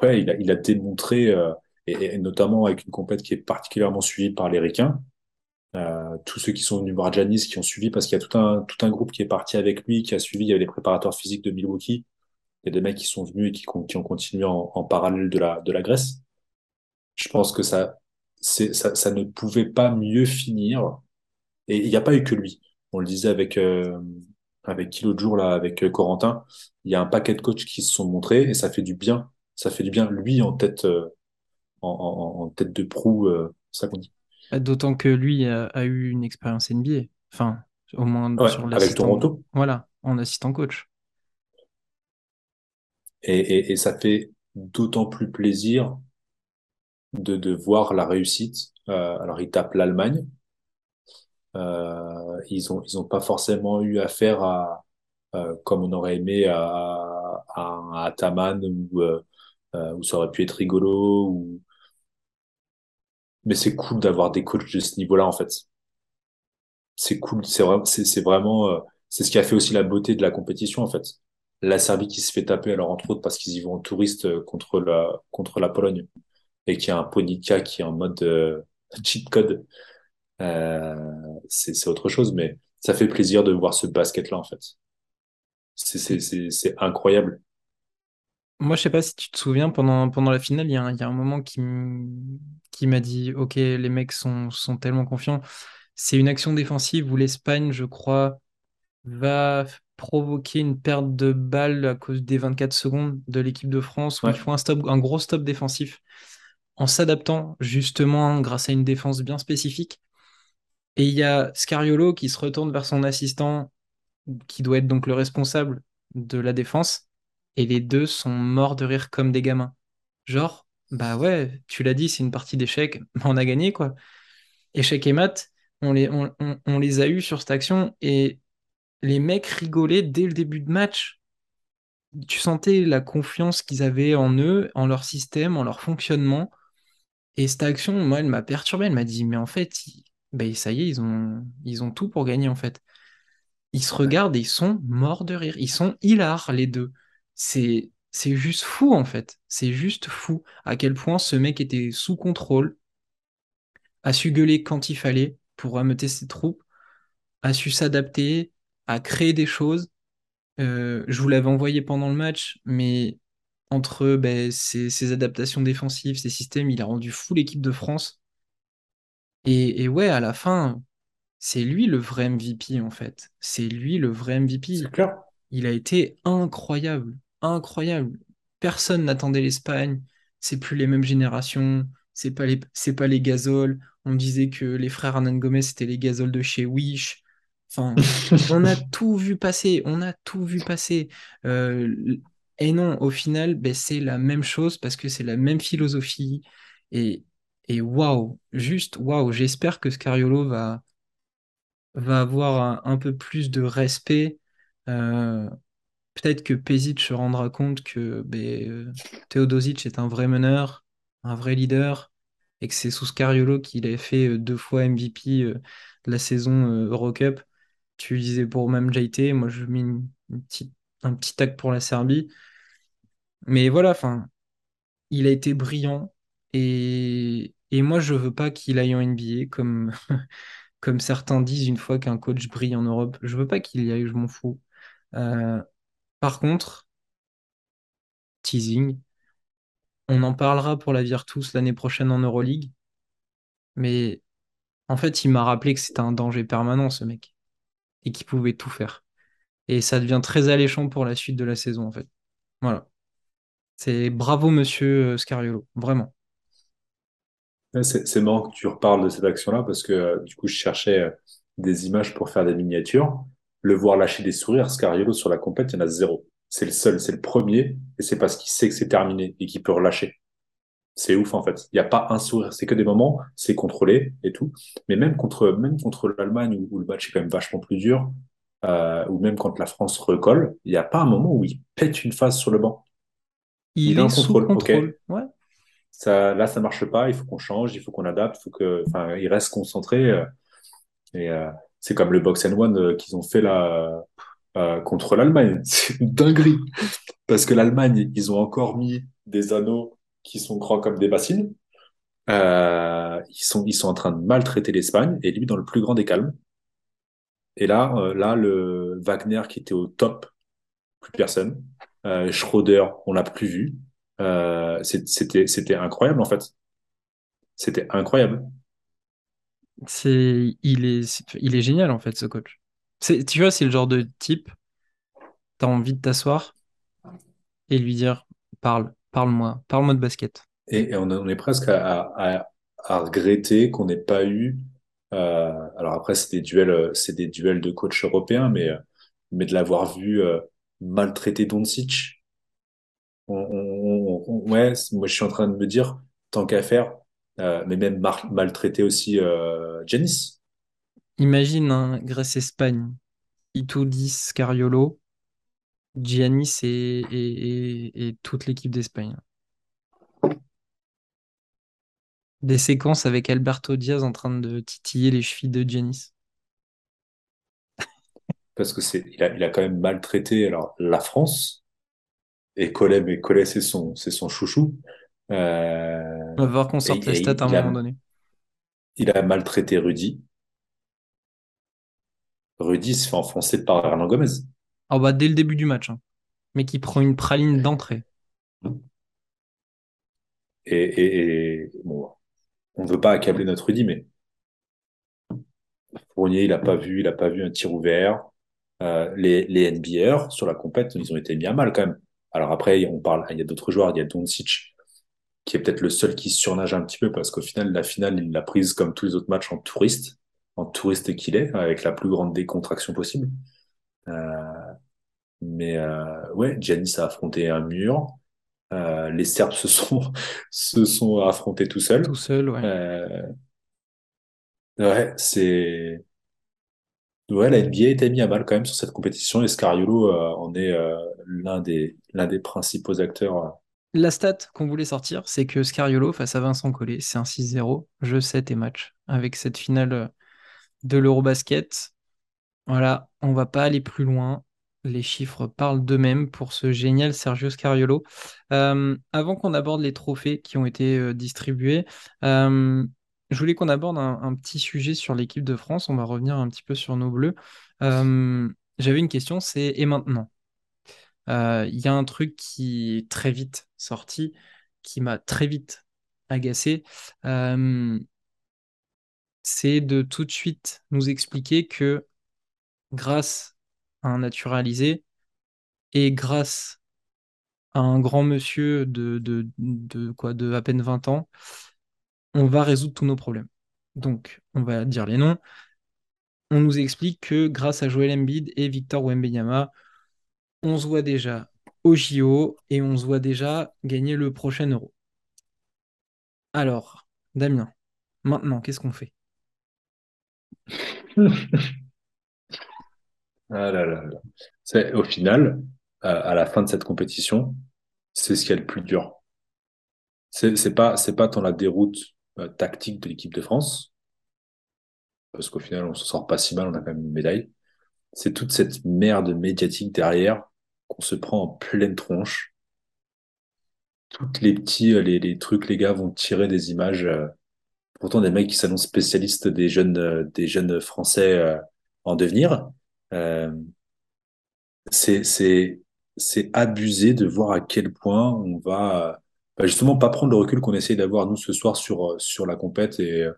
ouais, il a, il a démontré, euh, et, et, notamment avec une compète qui est particulièrement suivie par les Ricains, euh, tous ceux qui sont venus voir Janis, qui ont suivi, parce qu'il y a tout un, tout un groupe qui est parti avec lui, qui a suivi, il y avait les préparateurs physiques de Milwaukee, il y a des mecs qui sont venus et qui, qui ont continué en, en, parallèle de la, de la Grèce. Je pense que ça, ça, ça ne pouvait pas mieux finir. Et il n'y a pas eu que lui. On le disait avec, euh, avec qui l'autre jour, là, avec euh, Corentin. Il y a un paquet de coachs qui se sont montrés et ça fait du bien. Ça fait du bien, lui, en tête, euh, en, en, en, tête de proue, euh, ça qu'on dit. D'autant que lui a, a, eu une expérience NBA. Enfin, au moins ouais, sur Avec Toronto. Voilà, en assistant coach. Et, et, et ça fait d'autant plus plaisir de, de voir la réussite. Euh, alors, il tape l'Allemagne. Euh, ils ont ils ont pas forcément eu affaire à euh, comme on aurait aimé à, à, à Ataman ou où ça aurait pu être rigolo ou mais c'est cool d'avoir des coachs de ce niveau-là en fait c'est cool c'est c'est vraiment euh, c'est ce qui a fait aussi la beauté de la compétition en fait la Serbie qui se fait taper alors entre autres parce qu'ils y vont en touriste contre la contre la Pologne et qui a un Ponica qui est en mode euh, cheat code euh, c'est autre chose, mais ça fait plaisir de voir ce basket-là, en fait. C'est incroyable. Moi, je sais pas si tu te souviens, pendant, pendant la finale, il y, a un, il y a un moment qui m'a dit Ok, les mecs sont, sont tellement confiants. C'est une action défensive où l'Espagne, je crois, va provoquer une perte de balle à cause des 24 secondes de l'équipe de France, où ouais. il faut un, stop, un gros stop défensif en s'adaptant justement grâce à une défense bien spécifique. Et il y a Scariolo qui se retourne vers son assistant, qui doit être donc le responsable de la défense, et les deux sont morts de rire comme des gamins. Genre, bah ouais, tu l'as dit, c'est une partie d'échecs, on a gagné quoi. Échec et mat, on les, on, on, on les a eus sur cette action, et les mecs rigolaient dès le début de match. Tu sentais la confiance qu'ils avaient en eux, en leur système, en leur fonctionnement. Et cette action, moi, elle m'a perturbé. Elle m'a dit, mais en fait, ben, ça y est, ils ont, ils ont tout pour gagner en fait. Ils se regardent et ils sont morts de rire. Ils sont hilars les deux. C'est, c'est juste fou en fait. C'est juste fou à quel point ce mec était sous contrôle, a su gueuler quand il fallait pour ameuter ses troupes, a su s'adapter, a créé des choses. Euh, je vous l'avais envoyé pendant le match, mais entre ben, ses, ses adaptations défensives, ses systèmes, il a rendu fou l'équipe de France. Et, et, ouais, à la fin, c'est lui le vrai MVP en fait. C'est lui le vrai MVP. C'est clair. Il a été incroyable, incroyable. Personne n'attendait l'Espagne. C'est plus les mêmes générations. C'est pas les, c'est pas les Gasol. On disait que les frères Hernan Gomez c'était les Gasol de chez Wish. Enfin, on a tout vu passer. On a tout vu passer. Euh, et non, au final, ben, c'est la même chose parce que c'est la même philosophie. Et, et waouh, juste waouh, j'espère que Scariolo va, va avoir un, un, peu plus de respect. Euh, Peut-être que Pezic se rendra compte que ben, Teodosic est un vrai meneur, un vrai leader, et que c'est sous Scariolo qu'il a fait deux fois MVP de la saison Eurocup. Tu disais pour même JT, moi je mets une, un petit tag pour la Serbie. Mais voilà, il a été brillant. Et, moi, je veux pas qu'il aille en NBA comme, certains disent une fois qu'un coach brille en Europe. Je veux pas qu'il y aille, je m'en fous. Euh, par contre, teasing, on en parlera pour la Virtus l'année prochaine en Euroleague. Mais En fait, il m'a rappelé que c'était un danger permanent, ce mec, et qu'il pouvait tout faire. Et ça devient très alléchant pour la suite de la saison, en fait. Voilà. C'est bravo, monsieur euh, Scariolo, vraiment. C'est marrant que tu reparles de cette action-là parce que euh, du coup, je cherchais euh, des images pour faire des miniatures. Le voir lâcher des sourires, Scariolo sur la compète, il y en a zéro. C'est le seul, c'est le premier, et c'est parce qu'il sait que c'est terminé et qu'il peut relâcher. C'est ouf en fait. Il n'y a pas un sourire, c'est que des moments, c'est contrôlé et tout. Mais même contre, même contre l'Allemagne où, où le match est quand même vachement plus dur, euh, ou même quand la France recolle, il n'y a pas un moment où il pète une phase sur le banc. Il Il est sous contrôle, ok. contrôle. Ouais. Ça, là, ça marche pas. Il faut qu'on change, il faut qu'on adapte, il faut que, enfin, il reste concentré. euh, et euh, c'est comme le box and one euh, qu'ils ont fait là euh, contre l'Allemagne. C'est une dinguerie parce que l'Allemagne, ils ont encore mis des anneaux qui sont grands comme des bassines. Euh, ils sont, ils sont en train de maltraiter l'Espagne et lui dans le plus grand des calmes. Et là, euh, là, le Wagner qui était au top, plus personne. Euh, Schroeder, on l'a plus vu. Euh, c'était incroyable en fait. C'était incroyable. C'est, il est, il est génial, en fait, ce coach. Tu vois, c'est le genre de type, t'as envie de t'asseoir et lui dire, parle, parle-moi, parle-moi de basket. Et, on, est presque à, regretter qu'on n'ait pas eu. euh, alors après, c'est des duels, euh, c'est des duels de coachs européens, mais euh, mais de l'avoir vu maltraiter Doncic. On, on- on- on- ouais, moi je suis en train de me dire, tant qu'à faire, euh, mais même maltraiter aussi euh, Giannis. Imagine, hein, Grèce-Espagne, Itoudis, Scariolo, Giannis et, et, et, et toute l'équipe d'Espagne. Des séquences avec Alberto Diaz en train de titiller les chevilles de Giannis. parce que c'est, il a, il a quand même maltraité alors la France et Collet, mais Collet c'est son, c'est son chouchou. Euh, On va voir qu'on sorte les stats à un moment a, donné. il a maltraité Rudy. Rudy se fait enfoncer par Hernan Gomez. Ah bah, dès le début du match, hein. Mais qui prend une praline d'entrée. Et, et, et bon, on ne veut pas accabler notre Rudy, mais Fournier, il a pas vu, il a pas vu un tir ouvert. Euh, les, les NBR sur la compète, ils ont été mis à mal quand même. Alors après, on parle, il y a d'autres joueurs, il y a Doncic qui est peut-être le seul qui surnage un petit peu parce qu'au final, la finale, il l'a prise comme tous les autres matchs en touriste, en touriste qu'il est, avec la plus grande décontraction possible. Euh, mais euh, ouais, Giannis a affronté un mur. Euh, les Serbes se sont se sont affrontés tout Tout seuls. seul, ouais. Euh, ouais, c'est ouais, la NBA était mis à mal quand même sur cette compétition et Scariolo euh, en est euh, l'un des l'un des principaux acteurs. La stat qu'on voulait sortir, c'est que Scariolo face à Vincent Collet, c'est un 6-0, jeu 7 et match. Avec cette finale euh, de l'Eurobasket, voilà, on va pas aller plus loin. Les chiffres parlent d'eux-mêmes pour ce génial Sergio Scariolo. Euh, avant qu'on aborde les trophées qui ont été euh, distribués, je voulais qu'on aborde un, petit sujet sur l'équipe de France. On va revenir un petit peu sur nos bleus. J'avais une question, c'est et maintenant? Euh, Il y a un truc qui est très vite sorti, qui m'a très vite agacé. Euh, c'est de tout de suite nous expliquer que grâce à un naturalisé et grâce à un grand monsieur de, quoi, à peine 20 ans, on va résoudre tous nos problèmes. Donc, on va dire les noms. On nous explique que grâce à Joel Embiid et Victor Wembanyama, on se voit déjà au JO et on se voit déjà gagner le prochain Euro. Alors, Damien, maintenant, qu'est-ce qu'on fait? Ah. C'est au final, à la fin de cette compétition, c'est ce qui est le plus dur. C'est c'est pas c'est tant la déroute euh, tactique de l'équipe de France parce qu'au final on s'en sort pas si mal, on a quand même une médaille. C'est toute cette merde médiatique derrière qu'on se prend en pleine tronche. Toutes les petits euh, les, trucs les gars vont tirer des images. euh, pourtant des mecs qui s'annoncent spécialistes des jeunes euh, des jeunes Français en devenir. C'est c'est c'est abusé de voir à quel point on va bah, justement pas prendre le recul qu'on essaye d'avoir nous ce soir sur sur la compète et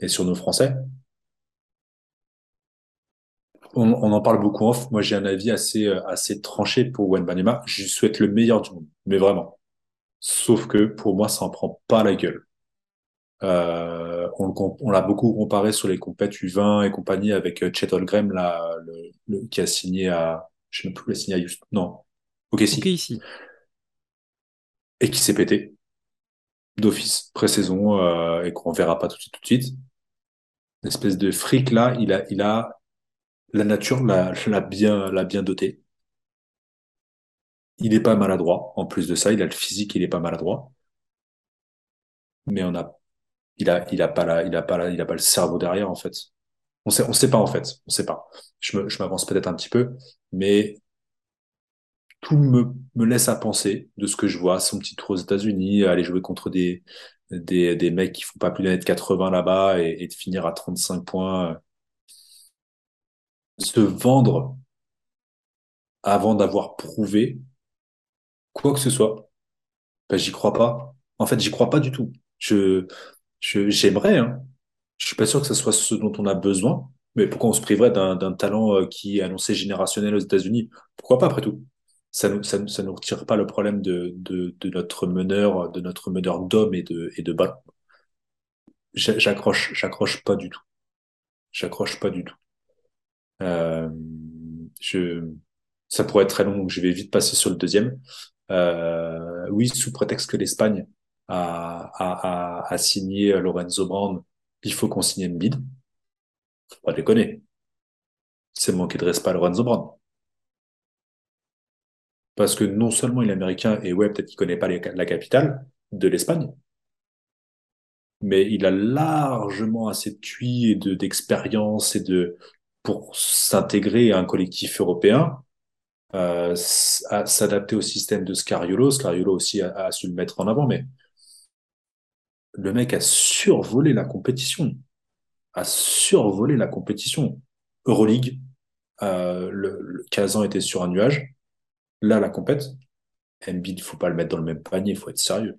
et sur nos Français. On, on en parle beaucoup en off. Moi, j'ai un avis assez, euh, assez tranché pour Wenbanyama. Je lui souhaite le meilleur du monde, mais vraiment. Sauf que pour moi, ça en prend pas la gueule. Euh, on, on l'a beaucoup comparé sur les compètes U20 et compagnie avec euh, Chet Holmgren, là, le, le, qui a signé à, je sais même plus, il a signé à Houston. Non. Ok, si. Ok, ici. Et qui s'est pété d'office pré-saison euh, et qu'on verra pas tout de suite tout de suite. Une espèce de fric là, il a, il a la nature l'a, bien, l'a bien doté. Il est pas maladroit. En plus de ça, il a le physique, il est pas maladroit. Mais on a, il a, il a pas la, il a pas la, il a pas le cerveau derrière en fait. On sait, on sait pas en fait, on sait pas. Je m'avance peut-être un petit peu, mais tout me, me laisse à penser de ce que je vois. Son petit tour aux États-Unis, aller jouer contre des, des, des mecs qui font pas plus d'un mètre 80 là-bas et, et de finir à 35 points. Se vendre avant d'avoir prouvé quoi que ce soit, ben, j'y crois pas. En fait, j'y crois pas du tout. Je, je, j'aimerais, hein. Je suis pas sûr que ce soit ce dont on a besoin, mais pourquoi on se priverait d'un, talent euh, qui est annoncé générationnel aux États-Unis? Pourquoi pas après tout? Ça nous, ça, ça nous retire pas le problème de, de, notre meneur, de notre meneur d'hommes et de, et de ballon. J'a- J'accroche, j'accroche pas du tout. J'accroche pas du tout. Euh, je, ça pourrait être très long, donc je vais vite passer sur le deuxième. Euh, oui, sous prétexte que l'Espagne a, a, a, a signé Lorenzo Brand, il faut qu'on signe Embiid. Faut pas déconner. C'est manquer de respect à Lorenzo Brand. Parce que non seulement il est américain, et ouais, peut-être qu'il connaît pas la capitale de l'Espagne, mais il a largement assez de QI et de, d'expérience et de, pour s'intégrer à un collectif européen, euh, s'adapter au système de Scariolo. Scariolo aussi a, su le mettre en avant, mais le mec a survolé la compétition, a survolé la compétition. Euroleague, euh, le, Kazan était sur un nuage. Là, la compète, Embiid, faut pas le mettre dans le même panier, faut être sérieux.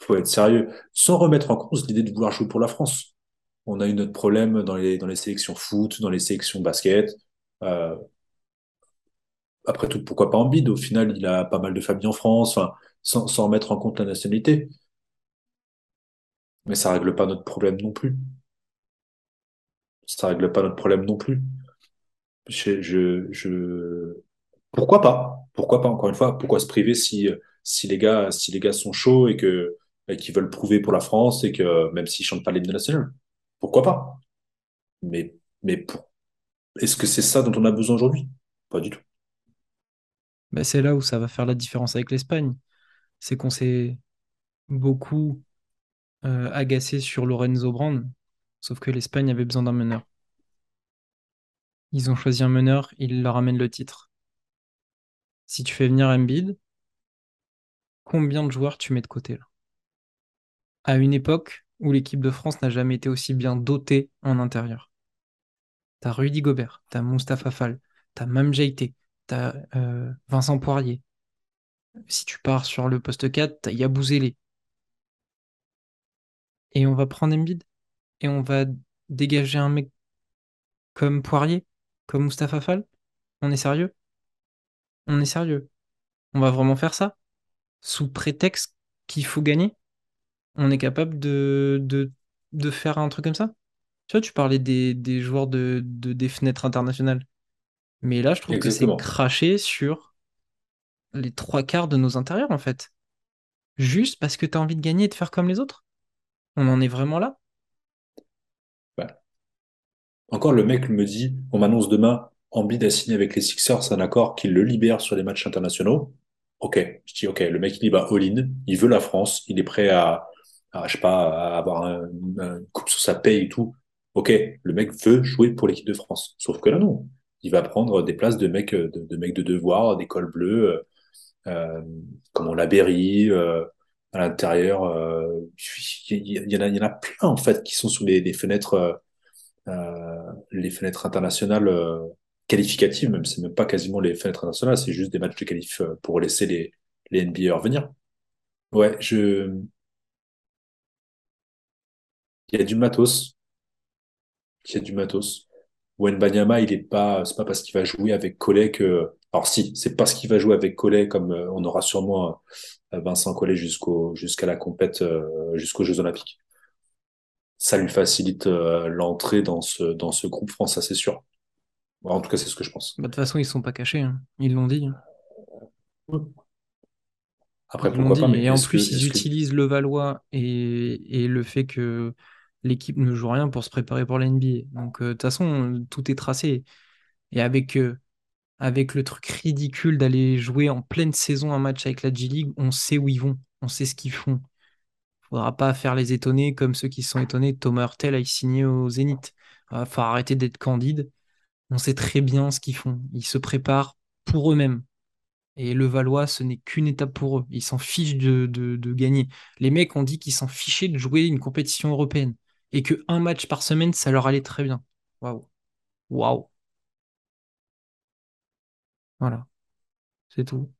Faut être sérieux, sans remettre en cause l'idée de vouloir jouer pour la France. On a eu notre problème dans les, sélections foot, dans les sélections basket. Euh, après tout, pourquoi pas Embiid? Au final, il a pas mal de familles en France, enfin, sans, remettre en compte la nationalité. Mais ça règle pas notre problème non plus. Ça règle pas notre problème non plus. Je, je. Pourquoi pas? Pourquoi pas, encore une fois? Pourquoi se priver si, si les gars, si les gars sont chauds et qu'ils veulent prouver pour la France et que, même s'ils chantent pas l'hymne national? Pourquoi pas? Mais, mais est-ce que c'est ça dont on a besoin aujourd'hui? Pas du tout. Ben, c'est là où ça va faire la différence avec l'Espagne. C'est qu'on s'est beaucoup euh, agacé sur Lorenzo Brand, sauf que l'Espagne avait besoin d'un meneur. Ils ont choisi un meneur, il leur amène le titre. Si tu fais venir Embiid, combien de joueurs tu mets de côté là? À une époque où l'équipe de France n'a jamais été aussi bien dotée en intérieur. T'as Rudy Gobert, t'as Mustapha Fall, t'as Mam Jaité, t'as euh, Vincent Poirier. Si tu pars sur le poste 4, t'as Yabou Zélé. Et on va prendre Embiid et on va dégager un mec comme Poirier, comme Mustapha Fall. On est sérieux? On est sérieux. On va vraiment faire ça? Sous prétexte qu'il faut gagner? On est capable de, de, de faire un truc comme ça? Tu vois, tu parlais des, des joueurs de, de- des fenêtres internationales. Mais là, je trouve que c'est craché sur les trois quarts de nos intérieurs, en fait. Juste parce que tu as envie de gagner et de faire comme les autres? On en est vraiment là? Bah, Encore, le mec me dit, on m'annonce demain, Embiid a signé avec les Sixers un accord qui le libère sur les matchs internationaux. Ok, je dis ok, le mec il va all-in, il veut la France, il est prêt à, je sais pas, à avoir un, un coupe sur sa paye et tout. Ok, le mec veut jouer pour l'équipe de France. Sauf que là non, il va prendre des places de mecs de, de devoir, des cols bleus, euh, comme on l'a Berry, euh, à l'intérieur. euh, il y, en a, plein en fait qui sont sous les, fenêtres. euh, euh, les fenêtres internationales euh, qualificatives, même c'est même pas quasiment les fenêtres internationales, c'est juste des matchs de qualif euh, pour laisser les, les NBA revenir. Ouais, je, Il y a du matos. Il y a du matos. Banyama, il est pas, c'est pas parce qu'il va jouer avec Collet que, alors si, c'est parce qu'il va jouer avec Collet comme euh, on aura sûrement euh, Vincent Collet jusqu'au, jusqu'à la compète, euh, jusqu'aux Jeux Olympiques. Ça lui facilite l'entrée dans ce, dans ce groupe France, ça c'est sûr. En tout cas, c'est ce que je pense. Bah, de toute façon, ils sont pas cachés, hein. ils l'ont dit. Après, pourquoi pas, mais Et en plus, ils utilisent le Valois et, et le fait que l'équipe ne joue rien pour se préparer pour la NBA. Donc, euh, de toute façon, tout est tracé. Et avec, euh, avec le truc ridicule d'aller jouer en pleine saison un match avec la G-League, on sait où ils vont, on sait ce qu'ils font. Il faudra pas faire les étonnés comme ceux qui sont étonnés. Thomas Hurtel a signé au Zénith. Il faut arrêter d'être candide. On sait très bien ce qu'ils font. Ils se préparent pour eux-mêmes. Et le Valois, ce n'est qu'une étape pour eux. Ils s'en fichent de, de, gagner. Les mecs ont dit qu'ils s'en fichaient de jouer une compétition européenne et que un match par semaine, ça leur allait très bien. Waouh. Waouh. Voilà. C'est tout.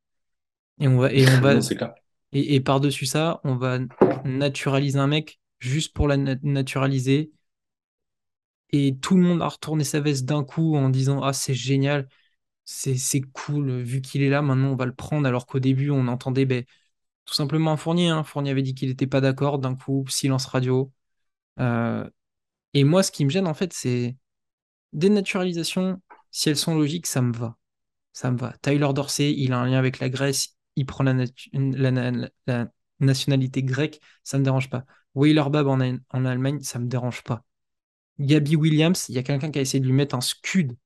Et on va, et on va, et, par-dessus ça, on va naturaliser un mec juste pour la naturaliser. Et tout le monde a retourné sa veste d'un coup en disant Ah, c'est génial, c'est cool, vu qu'il est là, maintenant on va le prendre. Alors qu'au début, on entendait ben, tout simplement un Fournier. Hein. Fournier avait dit qu'il n'était pas d'accord, d'un coup, silence radio. Euh, et moi, ce qui me gêne, en fait, c'est des naturalisations, si elles sont logiques, ça me va. Ça me va. Tyler Dorsey, il a un lien avec la Grèce, il prend la, nationalité grecque, ça me dérange pas. Wheeler Bab en, en Allemagne, ça me dérange pas. Gabi Williams, il y a quelqu'un qui a essayé de lui mettre un scud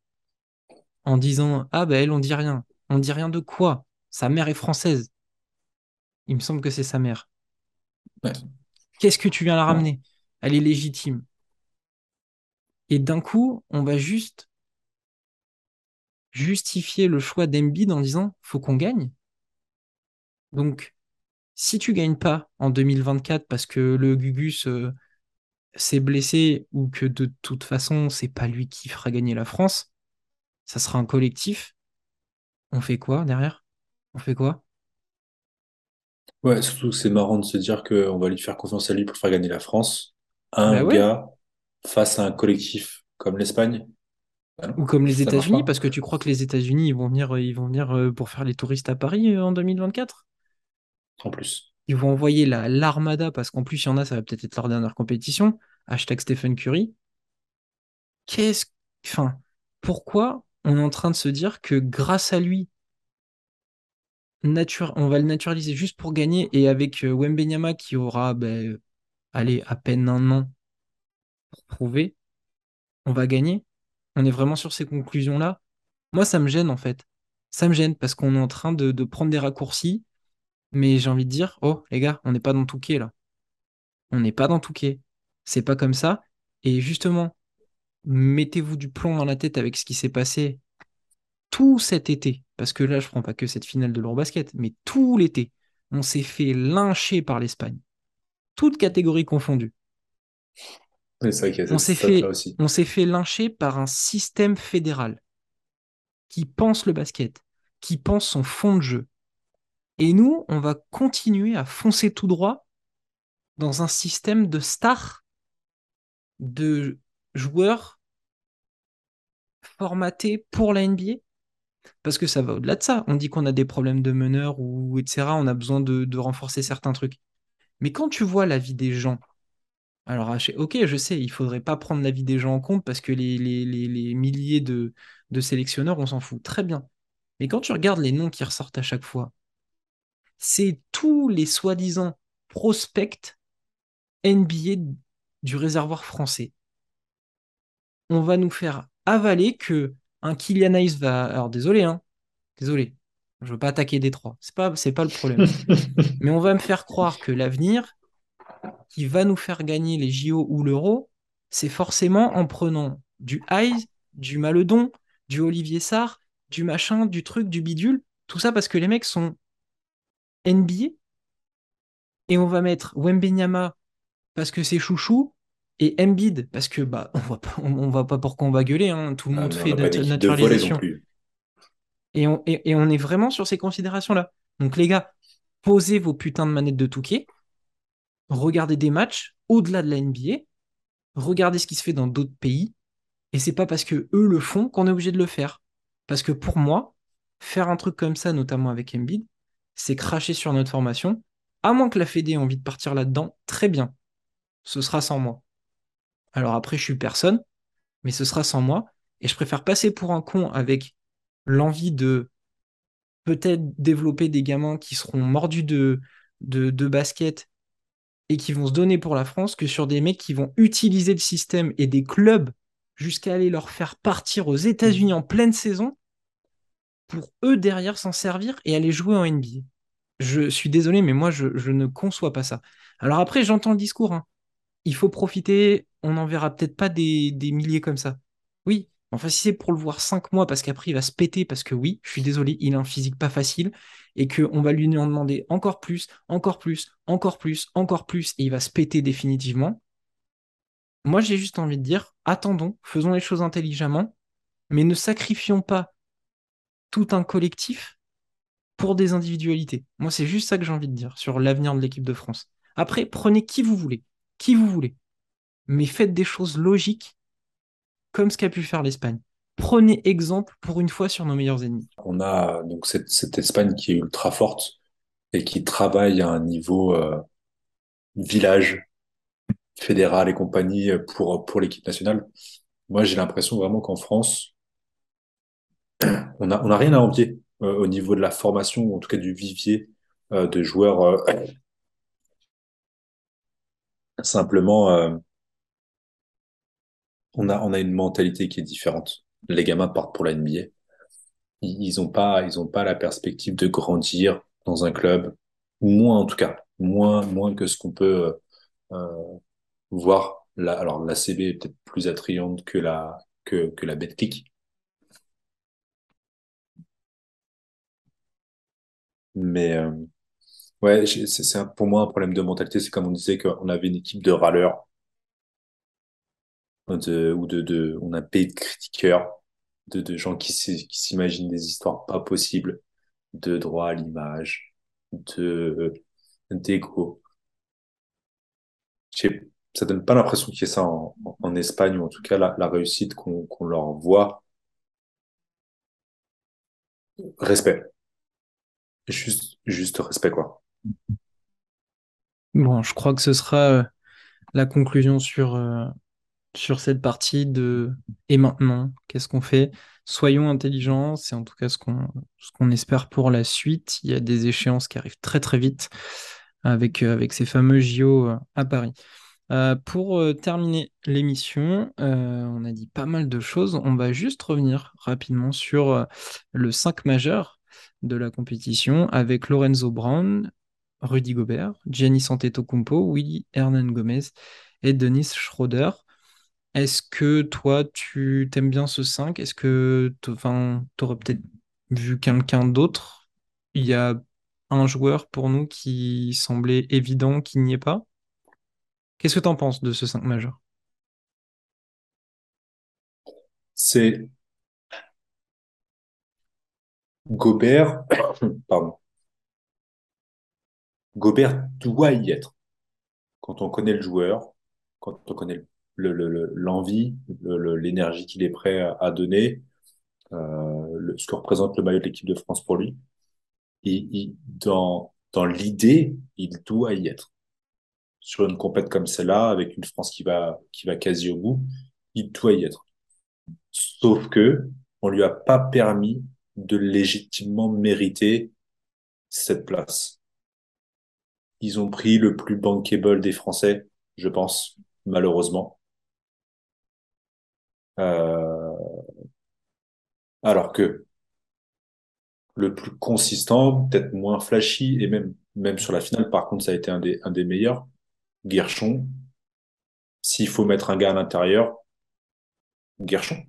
en disant Ah, ben elle, on dit rien. On dit rien de quoi? Sa mère est française. Il me semble que c'est sa mère. Qu'est-ce que tu viens la ramener? Elle est légitime. Et d'un coup, on va juste justifier le choix d'Embiid en disant faut qu'on gagne. Donc, si tu gagnes pas en 2024 parce que le Gugus euh, s'est blessé ou que de toute façon c'est pas lui qui fera gagner la France, ça sera un collectif. On fait quoi derrière? On fait quoi? Ouais, surtout que c'est marrant de se dire qu'on va lui faire confiance à lui pour faire gagner la France un bah gars face à un collectif comme l'Espagne. Bah Ou comme les États-Unis, parce que tu crois que les États-Unis ils vont venir, ils vont venir euh, pour faire les touristes à Paris euh, en 2024 En plus. Ils vont envoyer la l'armada, parce qu'en plus, il y en a, ça va peut-être être leur dernière compétition. Hashtag Stephen Curry. Qu'est-ce. Enfin, pourquoi on est en train de se dire que grâce à lui, nature... on va le naturaliser juste pour gagner et avec euh, Wembenyama qui aura ben, allez, à peine un an pour prouver, on va gagner. On est vraiment sur ces conclusions-là. Moi, ça me gêne en fait. Ça me gêne parce qu'on est en train de, prendre des raccourcis, mais j'ai envie de dire, oh les gars, on n'est pas dans Touquet là. On n'est pas dans Touquet. C'est pas comme ça. Et justement, mettez-vous du plomb dans la tête avec ce qui s'est passé tout cet été, parce que là, je prends pas que cette finale de l'Eurobasket, mais tout l'été, on s'est fait lyncher par l'Espagne toutes catégories confondues. on s'est fait, on s'est fait lyncher par un système fédéral qui pense le basket, qui pense son fond de jeu. Et nous, on va continuer à foncer tout droit dans un système de stars, de joueurs formatés pour la NBA. Parce que ça va au-delà de ça. On dit qu'on a des problèmes de meneurs ou etc. On a besoin de renforcer certains trucs. Mais quand tu vois la vie des gens, alors ok, je sais, il faudrait pas prendre la vie des gens en compte parce que les, les, milliers de, de sélectionneurs, on s'en fout. Très bien. Mais quand tu regardes les noms qui ressortent à chaque fois, c'est tous les soi-disant prospects NBA du réservoir français. On va nous faire avaler que un Kylian Hayes va. Alors désolé, hein. Désolé. Je veux pas attaquer Détroit. C'est pas, c'est pas le problème. Mais on va me faire croire que l'avenir, qui va nous faire gagner les JO ou l'Euro, c'est forcément en prenant du Hayes, du Maledon, du Olivier Sarr, du machin, du truc, du bidule. Tout ça parce que les mecs sont NBA. Et on va mettre Wembenyama parce que c'est chouchou et Embiid parce que bah on va pas, on, va pas pour qu'on va gueuler hein. tout le ah, monde fait naturalisation et on, est vraiment sur ces considérations-là. Donc les gars, posez vos putains de manettes de Touquet, regardez des matchs au-delà de la NBA, regardez ce qui se fait dans d'autres pays. Et c'est pas parce que eux le font qu'on est obligé de le faire. Parce que pour moi, faire un truc comme ça, notamment avec Embiid, c'est cracher sur notre formation. À moins que la Fédé ait envie de partir là-dedans, très bien. Ce sera sans moi. Alors après, je suis personne, mais ce sera sans moi. Et je préfère passer pour un con avec l'envie de peut-être développer des gamins qui seront mordus de, basket et qui vont se donner pour la France que sur des mecs qui vont utiliser le système et des clubs jusqu'à aller leur faire partir aux États-Unis en pleine saison pour eux derrière s'en servir et aller jouer en NBA. Je suis désolé, mais moi, je, ne conçois pas ça. Alors après, j'entends le discours. hein. Il faut profiter, on n'en verra peut-être pas des milliers comme ça. Oui, enfin, si c'est pour le voir cinq mois parce qu'après il va se péter, parce que oui, je suis désolé, il a un physique pas facile et qu'on va lui en demander encore plus, encore plus, encore plus, encore plus, et il va se péter définitivement. Moi, j'ai juste envie de dire, attendons, faisons les choses intelligemment, mais ne sacrifions pas tout un collectif pour des individualités. Moi, c'est juste ça que j'ai envie de dire sur l'avenir de l'équipe de France. Après, prenez qui vous voulez, qui vous voulez, mais faites des choses logiques comme ce qu'a pu faire l'Espagne. Prenez exemple pour une fois sur nos meilleurs ennemis. On a donc cette, Espagne qui est ultra forte et qui travaille à un niveau euh, village, fédéral et compagnie pour, pour l'équipe nationale. Moi, j'ai l'impression vraiment qu'en France, on a, on a rien à envier euh, au niveau de la formation, en tout cas du vivier euh, de joueurs. euh, simplement, euh, on a, une mentalité qui est différente. Les gamins partent pour la NBA. Ils, ils ont pas, ils ont pas la perspective de grandir dans un club, moins en tout cas, moins, que ce qu'on peut euh, voir. Là, alors la CB est peut-être plus attrayante que la que, la Betclic, mais euh, ouais, c'est pour moi un problème de mentalité. C'est comme on disait qu'on avait une équipe de râleurs, de, ou de, de, on a un pays de critiqueurs, de, de gens qui s'imaginent des histoires pas possibles, de droit à l'image, de sais- Ça donne pas l'impression qu'il y ait ça en, en- Espagne, ou en tout cas la, réussite qu'on qu'on leur voit. Respect. Juste, juste respect, quoi. Bon, je crois que ce sera euh, la conclusion sur, euh, sur cette partie de et maintenant, qu'est-ce qu'on fait? Soyons intelligents, c'est en tout cas ce qu'on ce qu'on espère pour la suite. Il y a des échéances qui arrivent très très vite avec, euh, avec ces fameux JO euh, à Paris. Euh, pour terminer l'émission, on a dit pas mal de choses. On va juste revenir rapidement sur le 5 majeur de la compétition avec Lorenzo Brown, Rudy Gobert, Giannis Antetokounmpo, Willy Hernan Gomez et Dennis Schroeder. Est-ce que toi, tu t'aimes bien ce 5? Est-ce que tu aurais peut-être vu quelqu'un d'autre? Il y a un joueur pour nous qui semblait évident qu'il n'y est pas. Qu'est-ce que tu en penses de ce 5 majeur? C'est Gobert, pardon. Gobert doit y être. Quand on connaît le joueur, quand on connaît le, l'envie, le- le- l'énergie qu'il est prêt à, à donner, euh, ce que représente le maillot de l'équipe de France pour lui, il, il- dans, dans l'idée, il doit y être. Sur une compète comme celle-là, avec une France qui va, qui va quasi au bout, il doit y être. Sauf que on lui a pas permis de légitimement mériter cette place. Ils ont pris le plus bankable des Français, je pense, malheureusement. Euh, alors que le plus consistant, peut-être moins flashy, et même, même sur la finale, par contre, ça a été un des, un des meilleurs. Guerchon, s'il faut mettre un gars à l'intérieur, Guerchon.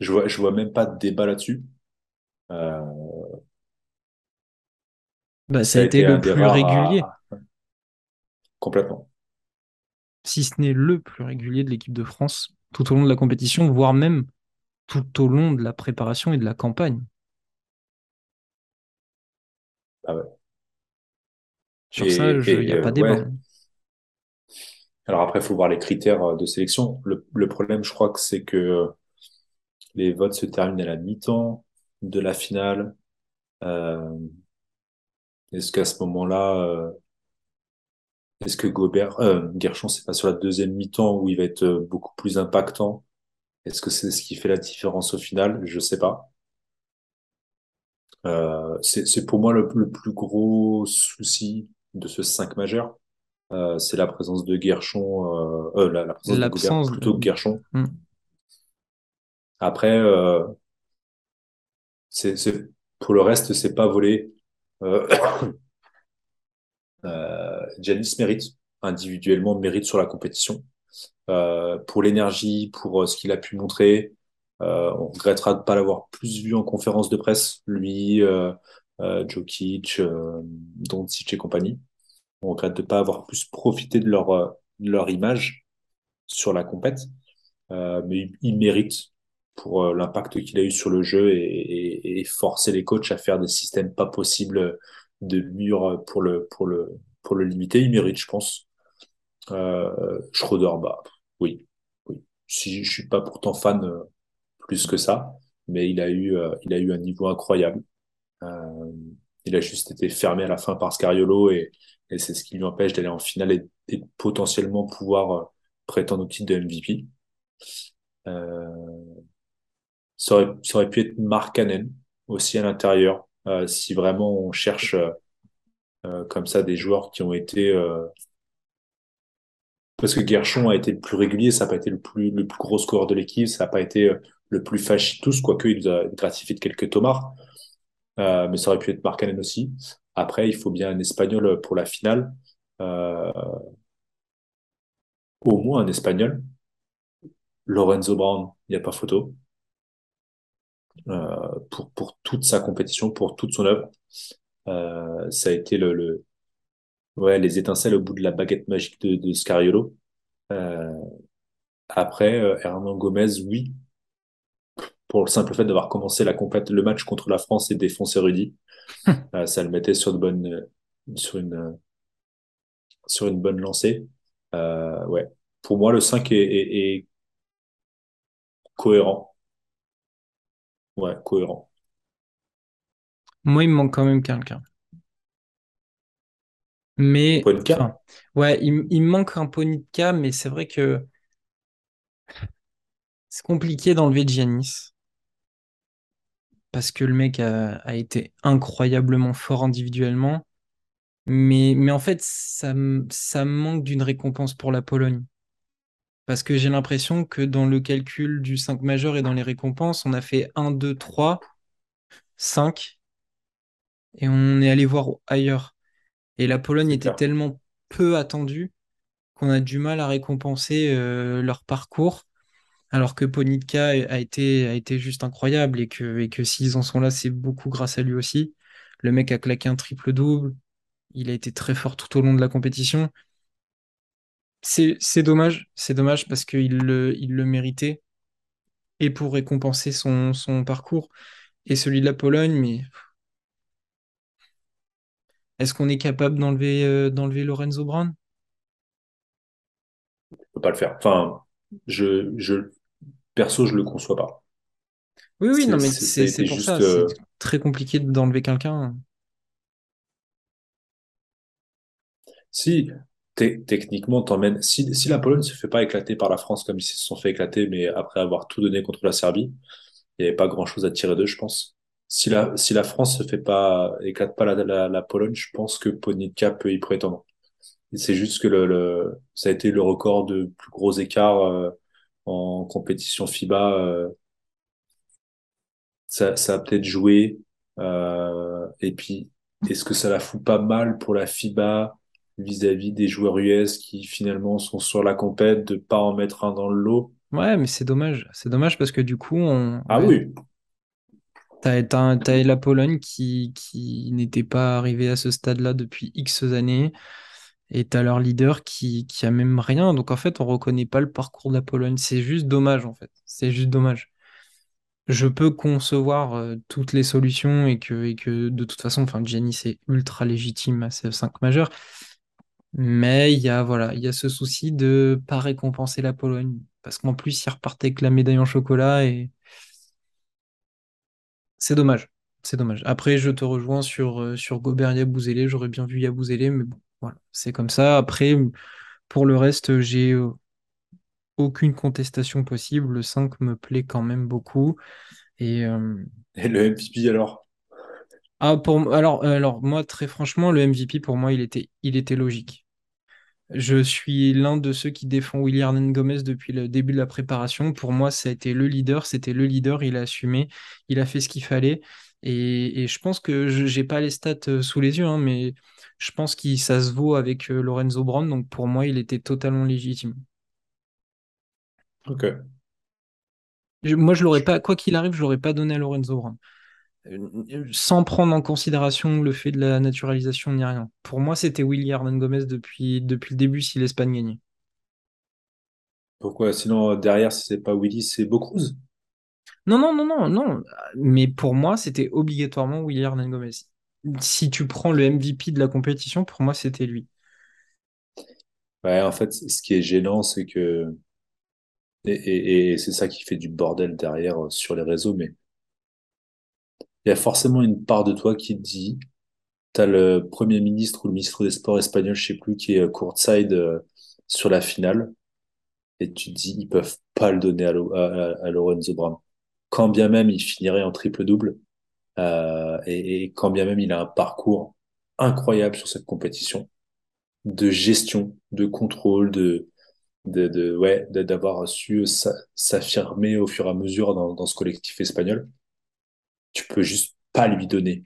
Je vois, je vois même pas de débat là-dessus. Euh, Bah, ça ça a été le plus régulier, à, complètement. si ce n'est le plus régulier de l'équipe de France tout au long de la compétition, voire même tout au long de la préparation et de la campagne. Ah ouais. Sur ça, il n'y a euh, pas débat. ouais, hein. Alors après, il faut voir les critères euh, de sélection. Le, le problème, je crois que c'est que euh, les votes se terminent à la mi-temps de la finale. Euh, est-ce qu'à ce moment-là, euh, est-ce que Gobert, euh, Guerchon, c'est pas sur la deuxième mi-temps où il va être euh, beaucoup plus impactant? Est-ce que c'est ce qui fait la différence au final? Je sais pas. Euh, c'est, pour moi le, le plus gros souci de ce 5 majeur. Euh, c'est la présence de Guerchon, euh, euh, la, la présence de Gobert plutôt que de... Guerchon. Hmm. Après, euh, c'est, c'est, pour le reste, c'est pas volé. Euh, Giannis mérite, individuellement mérite sur la compétition. Euh, pour l'énergie, pour euh, ce qu'il a pu montrer. Euh, on regrettera de pas l'avoir plus vu en conférence de presse, lui, euh, euh, Jokic, euh, Doncic et compagnie. On regrette de pas avoir plus profité de leur, euh, de leur image sur la compète. Mais il, mérite pour l'impact qu'il a eu sur le jeu et, et, et forcer les coachs à faire des systèmes pas possibles de murs pour le, pour le, pour le limiter. Il mérite, je pense. Euh, Schroeder, bah, oui, oui. Si je suis pas pourtant fan euh, plus que ça, mais il a eu, euh, il a eu un niveau incroyable. Euh, il a juste été fermé à la fin par Scariolo et, et c'est ce qui lui empêche d'aller en finale et, et potentiellement pouvoir euh, prétendre au titre de MVP. Euh, ça aurait, ça aurait pu être Mark Cannon aussi à l'intérieur, si vraiment on cherche euh, euh, comme ça des joueurs qui ont été euh, parce que Guerchon a été le plus régulier, ça n'a pas été le plus, le plus gros scoreur de l'équipe, ça n'a pas été euh, le plus fâché tous, quoique il nous a gratifié de quelques tomards, euh, mais ça aurait pu être Markkanen aussi. Après, il faut bien un Espagnol pour la finale, euh, au moins un Espagnol. Lorenzo Brown, il n'y a pas photo, euh, pour, pour toute sa compétition, pour toute son œuvre. Euh, ça a été le, le, ouais, les étincelles au bout de la baguette magique de, de Scariolo. Euh, après, euh, Hernan Gomez, oui, pour le simple fait d'avoir commencé la compète, le match contre la France et défoncé Rudy. Euh, ça le mettait sur de bonnes, euh, sur une, euh, sur une bonne lancée. Euh, ouais. Pour moi, le 5 est, est, est cohérent. Ouais, cohérent. Moi, il me manque quand même quelqu'un. Mais, enfin, ouais, il, me manque un Ponitka, mais c'est vrai que c'est compliqué d'enlever Giannis. Parce que le mec a, a été incroyablement fort individuellement. Mais, mais en fait, ça, ça me manque d'une récompense pour la Pologne. Parce que j'ai l'impression que dans le calcul du 5 majeur et dans les récompenses, on a fait un 2 3 5 et on est allé voir ailleurs. Et la Pologne était clair. tellement peu attendue qu'on a du mal à récompenser euh, leur parcours, alors que Ponitka a été, a été juste incroyable et que, et que s'ils en sont là, c'est beaucoup grâce à lui aussi. Le mec a claqué un triple-double, il a été très fort tout au long de la compétition. C'est, c'est dommage, c'est dommage parce qu'il le, il le méritait et pour récompenser son, son parcours et celui de la Pologne, mais est-ce qu'on est capable d'enlever euh, d'enlever Lorenzo Brown? Je peux pas le faire. Enfin, je, je, perso, je le conçois pas. Oui, oui, non, mais c'est, ça pour ça, juste, c'est euh, très compliqué d'enlever quelqu'un. si, techniquement, t'emmènes, si, si la Pologne se fait pas éclater par la France comme ils se sont fait éclater, mais après avoir tout donné contre la Serbie, il n'y avait pas grand-chose à tirer d'eux, je pense. Si la, si la France se fait pas, éclate pas la, la, la Pologne, je pense que Ponitka peut y prétendre. C'est juste que le, le, ça a été le record de plus gros écart euh, en compétition FIBA. euh, ça, ça a peut-être joué. Euh, et puis, est-ce que ça la fout pas mal pour la FIBA? Vis-à-vis des joueurs US qui finalement sont sur la compète de pas en mettre un dans le lot? Ouais, mais c'est dommage. C'est dommage parce que du coup, on... Ah ouais, oui, t'as, t'as, t'as la Pologne qui, qui n'était pas arrivée à ce stade-là depuis X années, et t'as leur leader qui, qui a même rien. Donc en fait, on reconnaît pas le parcours de la Pologne. C'est juste dommage, en fait. C'est juste dommage. Je peux concevoir euh, toutes les solutions et que, et que de toute façon, enfin, Giannis est ultra légitime à ce 5 majeur. Mais il y a, voilà, il ce souci de pas récompenser la Pologne. Parce qu'en plus, ils repartaient avec la médaille en chocolat et c'est dommage. C'est dommage. Après, je te rejoins sur, euh, sur Gobert. J'aurais bien vu Yabouzélé, mais bon, voilà, c'est comme ça. Après, pour le reste, j'ai euh, aucune contestation possible. Le 5 me plaît quand même beaucoup. Et, euh, Et le MVP alors? Ah, pour, alors, alors, moi, très franchement, le MVP, pour moi, il était, il était logique. Je suis l'un de ceux qui défend William Gomez depuis le début de la préparation. Pour moi, ça a été le leader, c'était le leader, il a assumé, il a fait ce qu'il fallait. Et, et je pense que je n'ai pas les stats euh, sous les yeux, hein, mais je pense que ça se vaut avec euh, Lorenzo Brown. Donc pour moi, il était totalement légitime. Ok. Je- moi, je l'aurais pas, quoi qu'il arrive, je l'aurais pas donné à Lorenzo Brown. Sans prendre en considération le fait de la naturalisation ni rien. Pour moi, c'était William Gomez depuis, depuis le début si l'Espagne gagnait. Pourquoi? Sinon, derrière, si c'est pas Willy, c'est Bocruz. Non, non, non, non, non. Mais pour moi, c'était obligatoirement William Hernán Gomez. Si tu prends le MVP de la compétition, pour moi, c'était lui. Ouais, en fait, ce qui est gênant, c'est que, et, et, et c'est ça qui fait du bordel derrière euh, sur les réseaux, mais il y a forcément une part de toi qui te dit, t'as le Premier ministre ou le ministre des Sports espagnol, je sais plus, qui est euh, courtside euh, sur la finale, et tu te dis, ils peuvent pas le donner à, Lo- à, à- à Lorenzo Brown. Quand bien même il finirait en triple-double, euh, et, quand bien même il a un parcours incroyable sur cette compétition, de gestion, de contrôle, de, de, ouais, d'avoir su s'a- s'affirmer au fur et à mesure dans ce collectif espagnol, tu peux juste pas lui donner.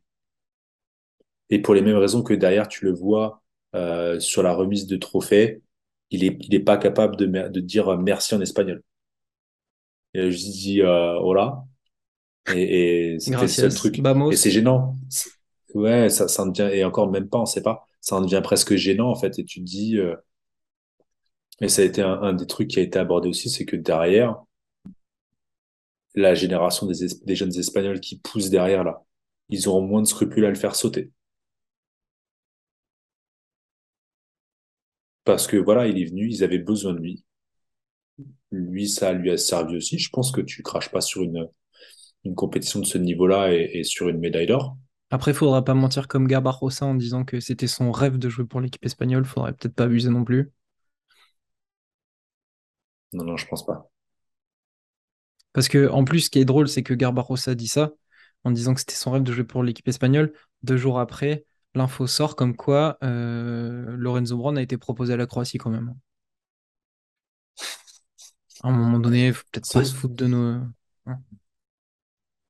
Et pour les mêmes raisons que derrière, tu le vois euh, sur la remise de trophée, il est, il est pas capable de, de dire merci en espagnol. Et je dis euh, hola, et, et c'était le seul truc. Et c'est gênant. Ouais, ça, ça en devient, et encore même pas, on sait pas, ça en devient presque gênant en fait. Et tu te dis, euh, et ça a été un, un des trucs qui a été abordé aussi, c'est que derrière, la génération des, Es- des jeunes Espagnols qui poussent derrière là, ils auront moins de scrupules à le faire sauter. Parce que voilà, il est venu, ils avaient besoin de lui. Lui, ça lui a servi aussi. Je pense que tu craches pas sur une, une compétition de ce niveau-là et, et sur une médaille d'or. Après, il faudra pas mentir comme Garbajosa en disant que c'était son rêve de jouer pour l'équipe espagnole. Faudrait peut-être pas abuser non plus. Non, non, je pense pas. Parce que, en plus, ce qui est drôle, c'est que Garbajosa dit ça en disant que c'était son rêve de jouer pour l'équipe espagnole. Deux jours après, l'info sort comme quoi euh, Lorenzo Brown a été proposé à la Croatie quand même. À un moment donné, faut peut-être pas se foutre de nos. hein.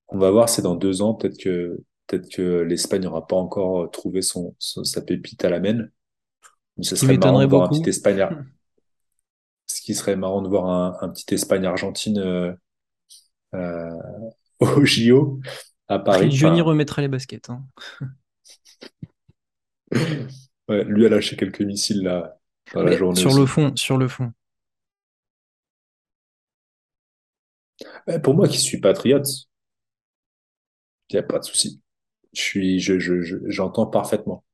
on va voir, c'est dans deux ans, peut-être que, peut-être que l'Espagne n'aura pas encore trouvé son, son- sa pépite à la main. Mais Ce serait marrant de voir un petit. Espagne, ce qui serait marrant de voir un, un petit Espagne-Argentine euh, euh, au JO à Paris. Prigioni Enfin, remettra les baskets. hein. ouais, lui a lâché quelques missiles là dans la journée sur le fond, sur le fond. Ouais, pour moi qui suis patriote, il n'y a pas de souci. Je suis, je, je, je- j'entends parfaitement.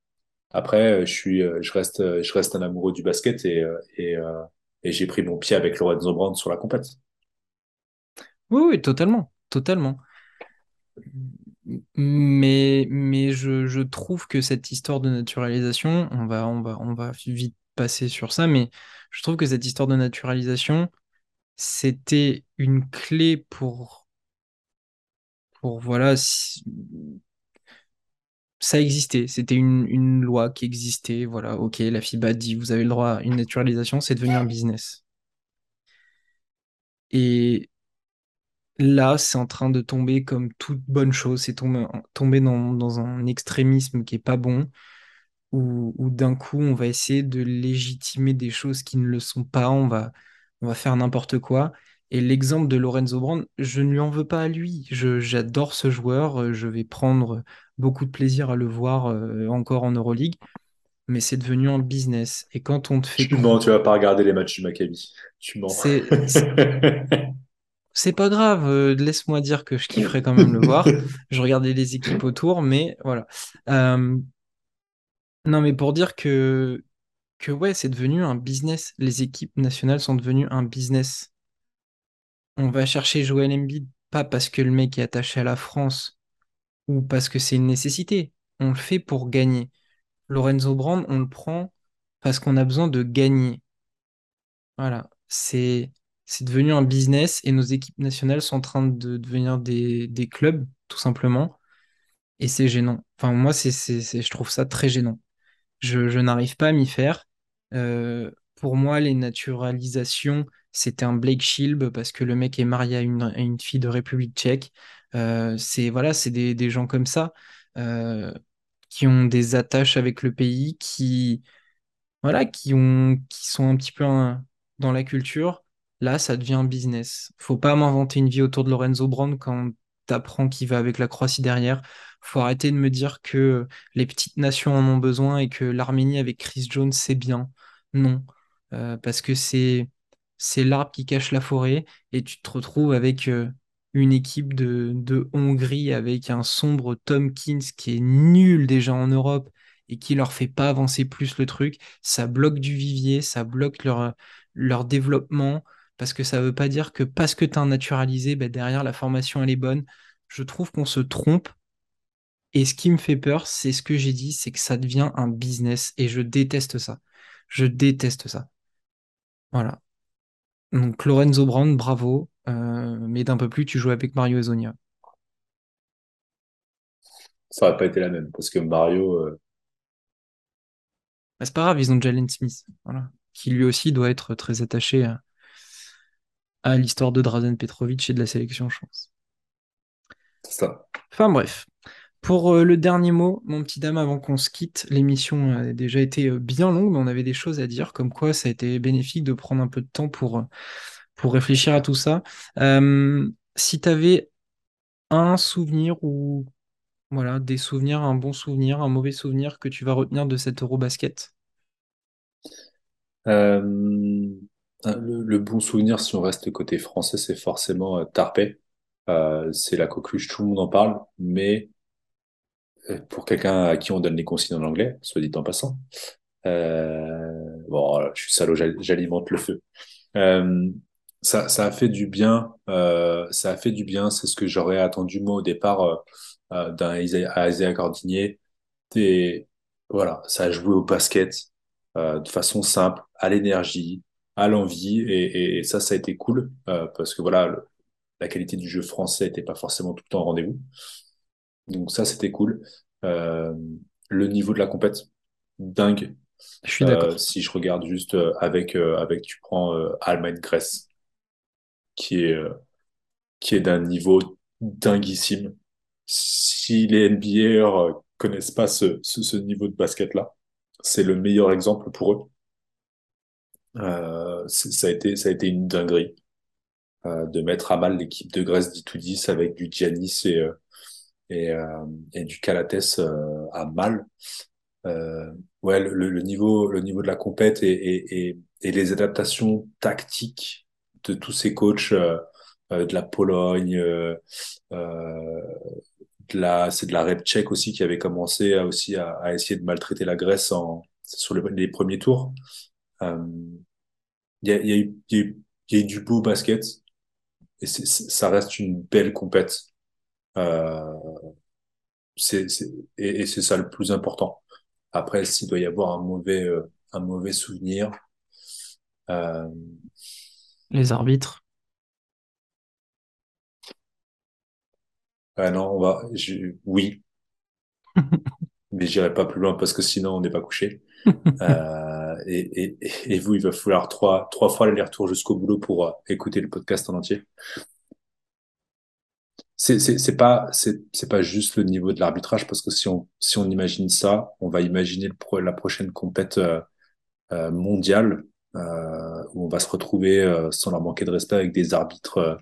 Après, euh, je suis, euh, je reste, euh, je reste un amoureux du basket et, euh, et, euh, et j'ai pris mon pied avec Lorenzo Brown sur la compète. Oui, oui, totalement. Totalement. Mais, mais je, je trouve que cette histoire de naturalisation, on va, on va, on va vite passer sur ça, mais je trouve que cette histoire de naturalisation, c'était une clé pour, pour voilà, ça existait. C'était une, une loi qui existait. Voilà, ok, la FIBA dit vous avez le droit à une naturalisation, c'est devenu un business. Et là, c'est en train de tomber comme toute bonne chose, c'est tombé, tombé dans, dans un extrémisme qui est pas bon où, où d'un coup, on va essayer de légitimer des choses qui ne le sont pas, on va, on va faire n'importe quoi. Et l'exemple de Lorenzo Brand, je ne lui en veux pas à lui. Je, j'adore ce joueur, euh, je vais prendre beaucoup de plaisir à le voir euh, encore en Euroleague, mais c'est devenu un business. Et quand on te fait... Tu mens, tu vas pas regarder les matchs du Maccabi. Tu mens. C'est, pas grave, euh, laisse-moi dire que je kifferais quand même le voir. Je regardais les équipes autour, mais voilà. Euh, non, mais pour dire que que ouais, c'est devenu un business. Les équipes nationales sont devenues un business. On va chercher Joel Embiid pas parce que le mec est attaché à la France ou parce que c'est une nécessité. On le fait pour gagner. Lorenzo Brand, on le prend parce qu'on a besoin de gagner. Voilà, c'est c'est devenu un business et nos équipes nationales sont en train de devenir des, des clubs, tout simplement. Et c'est gênant. Enfin, moi, je trouve ça très gênant. Je, n'arrive pas à m'y faire. Euh, pour moi, les naturalisations, c'était un Blake Shield parce que le mec est marié à une, à une fille de République tchèque. Euh, c'est voilà, des, des gens comme ça euh, qui ont des attaches avec le pays, qui voilà, qui ont, qui sont un petit peu dans la culture. Là, ça devient un business. Faut pas m'inventer une vie autour de Lorenzo Brown quand t'apprends qu'il va avec la Croatie derrière. Faut arrêter de me dire que les petites nations en ont besoin et que l'Arménie avec Chris Jones, c'est bien. Non. Euh, parce que c'est, c'est l'arbre qui cache la forêt et tu te retrouves avec euh, une équipe de, de Hongrie avec un sombre Tomkins qui est nul déjà en Europe et qui leur fait pas avancer plus le truc ça bloque du vivier, ça bloque leur développement, parce que ça veut pas dire que parce que tu as un naturalisé, ben derrière la formation elle est bonne. Je trouve qu'on se trompe. Et ce qui me fait peur, c'est ce que j'ai dit, c'est que ça devient un business. Et je déteste ça. Je déteste ça. Voilà. Donc Lorenzo Brown, bravo. Euh, mais d'un peu plus, tu joues avec Mario Ezonia. Ça aurait pas été la même, parce que Mario, euh, Bah, c'est pas grave, ils ont Jalen Smith. Voilà. Qui lui aussi doit être très attaché à, à l'histoire de Drazen Petrovic et de la sélection, je pense. c'est ça. Enfin bref. Pour euh, le dernier mot, mon petit dame, avant qu'on se quitte, l'émission a déjà été euh, bien longue, mais on avait des choses à dire, comme quoi ça a été bénéfique de prendre un peu de temps pour, euh, pour réfléchir à tout ça. Euh, si tu avais un souvenir ou voilà, des souvenirs, un bon souvenir, un mauvais souvenir que tu vas retenir de cet Eurobasket, Euh, le, le bon souvenir, si on reste côté français, c'est forcément euh, Tarpey. Euh, c'est la coqueluche, tout le monde en parle, mais euh, pour quelqu'un à qui on donne les consignes en anglais, soit dit en passant, euh, bon, je suis salaud, j'al- j'alimente le feu. Euh, ça, ça a fait du bien. Euh, ça a fait du bien. C'est ce que j'aurais attendu moi au départ d'un Isaiah, Gordinier. Et voilà, ça a joué au basket de façon simple, à l'énergie, à l'envie, et, et, ça, ça a été cool euh, parce que voilà, le- la qualité du jeu français n'était pas forcément tout le temps au rendez-vous. Donc ça, c'était cool. Euh, le niveau de la compète, dingue. je suis Euh, d'accord. si je regarde juste euh, avec euh, avec tu prends euh, Allemagne-Grèce qui est euh, qui est d'un niveau dinguissime. Si les euh, connaissent pas ce, ce, ce niveau de basket-là, c'est le meilleur exemple pour eux. Euh, ça a été ça a été une dinguerie euh, de mettre à mal l'équipe de Grèce 10 10 avec du Giannis et euh, et, euh, et du Calates euh, à mal. Euh, ouais, le, le niveau, le niveau de la compète et, et, et, les adaptations tactiques de tous ces coachs de la Pologne, de la, c'est de la rep tchèque aussi qui avait commencé à, aussi à, à essayer de maltraiter la Grèce en, sur le- les premiers tours. Il y a, il y a eu, il y a eu, il y a eu du beau basket et ça reste une belle compète. Euh, c'est, c'est, et, et c'est ça le plus important. Après, s'il doit y avoir un mauvais, euh, un mauvais souvenir, euh, Les arbitres. ah non, on va, je, oui, mais j'irai pas plus loin parce que sinon on n'est pas couché. Euh, et, et, et vous, il va falloir trois, trois fois l'aller-retour jusqu'au boulot pour euh, écouter le podcast en entier. C'est, pas, c'est, c'est pas juste le niveau de l'arbitrage parce que si on, si on imagine ça, on va imaginer le pro, la prochaine compète euh, euh, mondiale euh, où on va se retrouver euh, sans leur manquer de respect avec des arbitres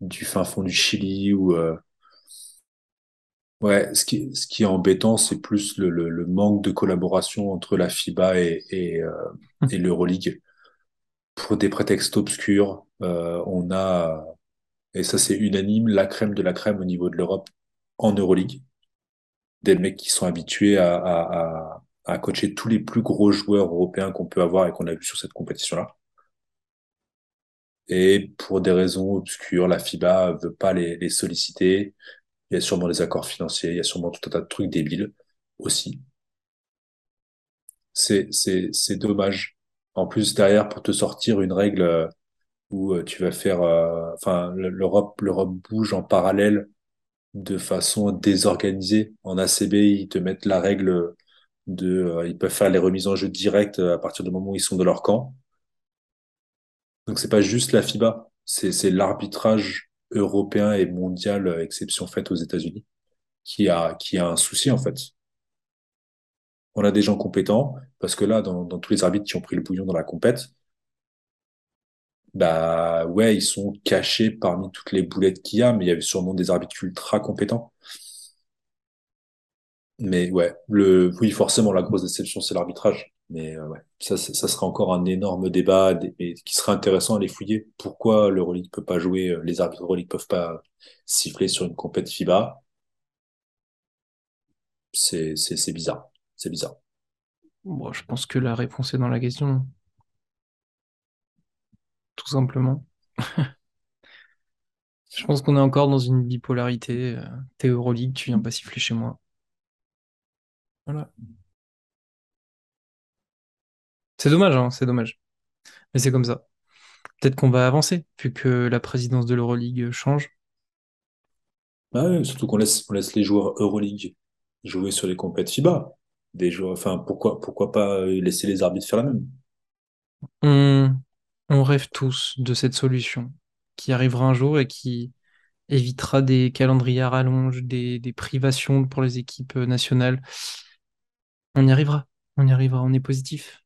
du fin fond du Chili ou euh, ouais, ce qui, ce qui est embêtant, c'est plus le, le, le manque de collaboration entre la FIBA et, et, euh, et l'Euroleague pour des prétextes obscurs. Euh, on a et ça c'est unanime la crème de la crème au niveau de l'Europe en Euroleague, des mecs qui sont habitués à, à, à, a coaché tous les plus gros joueurs européens qu'on peut avoir et qu'on a vu sur cette compétition-là. Et pour des raisons obscures, la FIBA veut pas les, les solliciter. Il y a sûrement des accords financiers, il y a sûrement tout un tas de trucs débiles aussi. C'est, c'est, c'est dommage. En plus, derrière, pour te sortir une règle euh, où euh, tu vas faire, euh, enfin, l'Europe, l'Europe bouge en parallèle de façon désorganisée. En ACB, ils te mettent la règle de, ils peuvent faire les remises en jeu directes à partir du moment où ils sont de leur camp. Donc c'est pas juste la FIBA, c'est c'est l'arbitrage européen et mondial, euh, exception faite aux États-Unis, qui a qui a un souci en fait. On a des gens compétents parce que là, dans, dans tous les arbitres qui ont pris le bouillon dans la compète, bah ouais, ils sont cachés parmi toutes les boulettes qu'il y a, mais il y avait sûrement des arbitres ultra compétents. Mais ouais, le oui, forcément, la grosse déception, c'est l'arbitrage. Mais euh, ouais, ça, ça sera encore un énorme débat et qui serait intéressant à les fouiller. Pourquoi l'Euroleague peut pas jouer, euh, les arbitres Euroleague peuvent pas siffler sur une compète FIBA? C'est bizarre. C'est bizarre. Bon, je pense que la réponse est dans la question, tout simplement. Je pense qu'on est encore dans une bipolarité. euh, T'es Euroleague, tu viens pas siffler chez moi. Voilà. C'est dommage, hein, c'est dommage. Mais c'est comme ça. Peut-être qu'on va avancer, vu que la présidence de l'Euroleague change. Ah ouais, surtout qu'on laisse, on laisse les joueurs Euroleague jouer sur les compètes FIBA. Des joueurs, enfin, pourquoi, pourquoi pas laisser les arbitres faire la même? On, on rêve tous de cette solution qui arrivera un jour et qui évitera des calendriers à rallonge, des, des privations pour les équipes nationales. On y arrivera, on y arrivera, on est positif.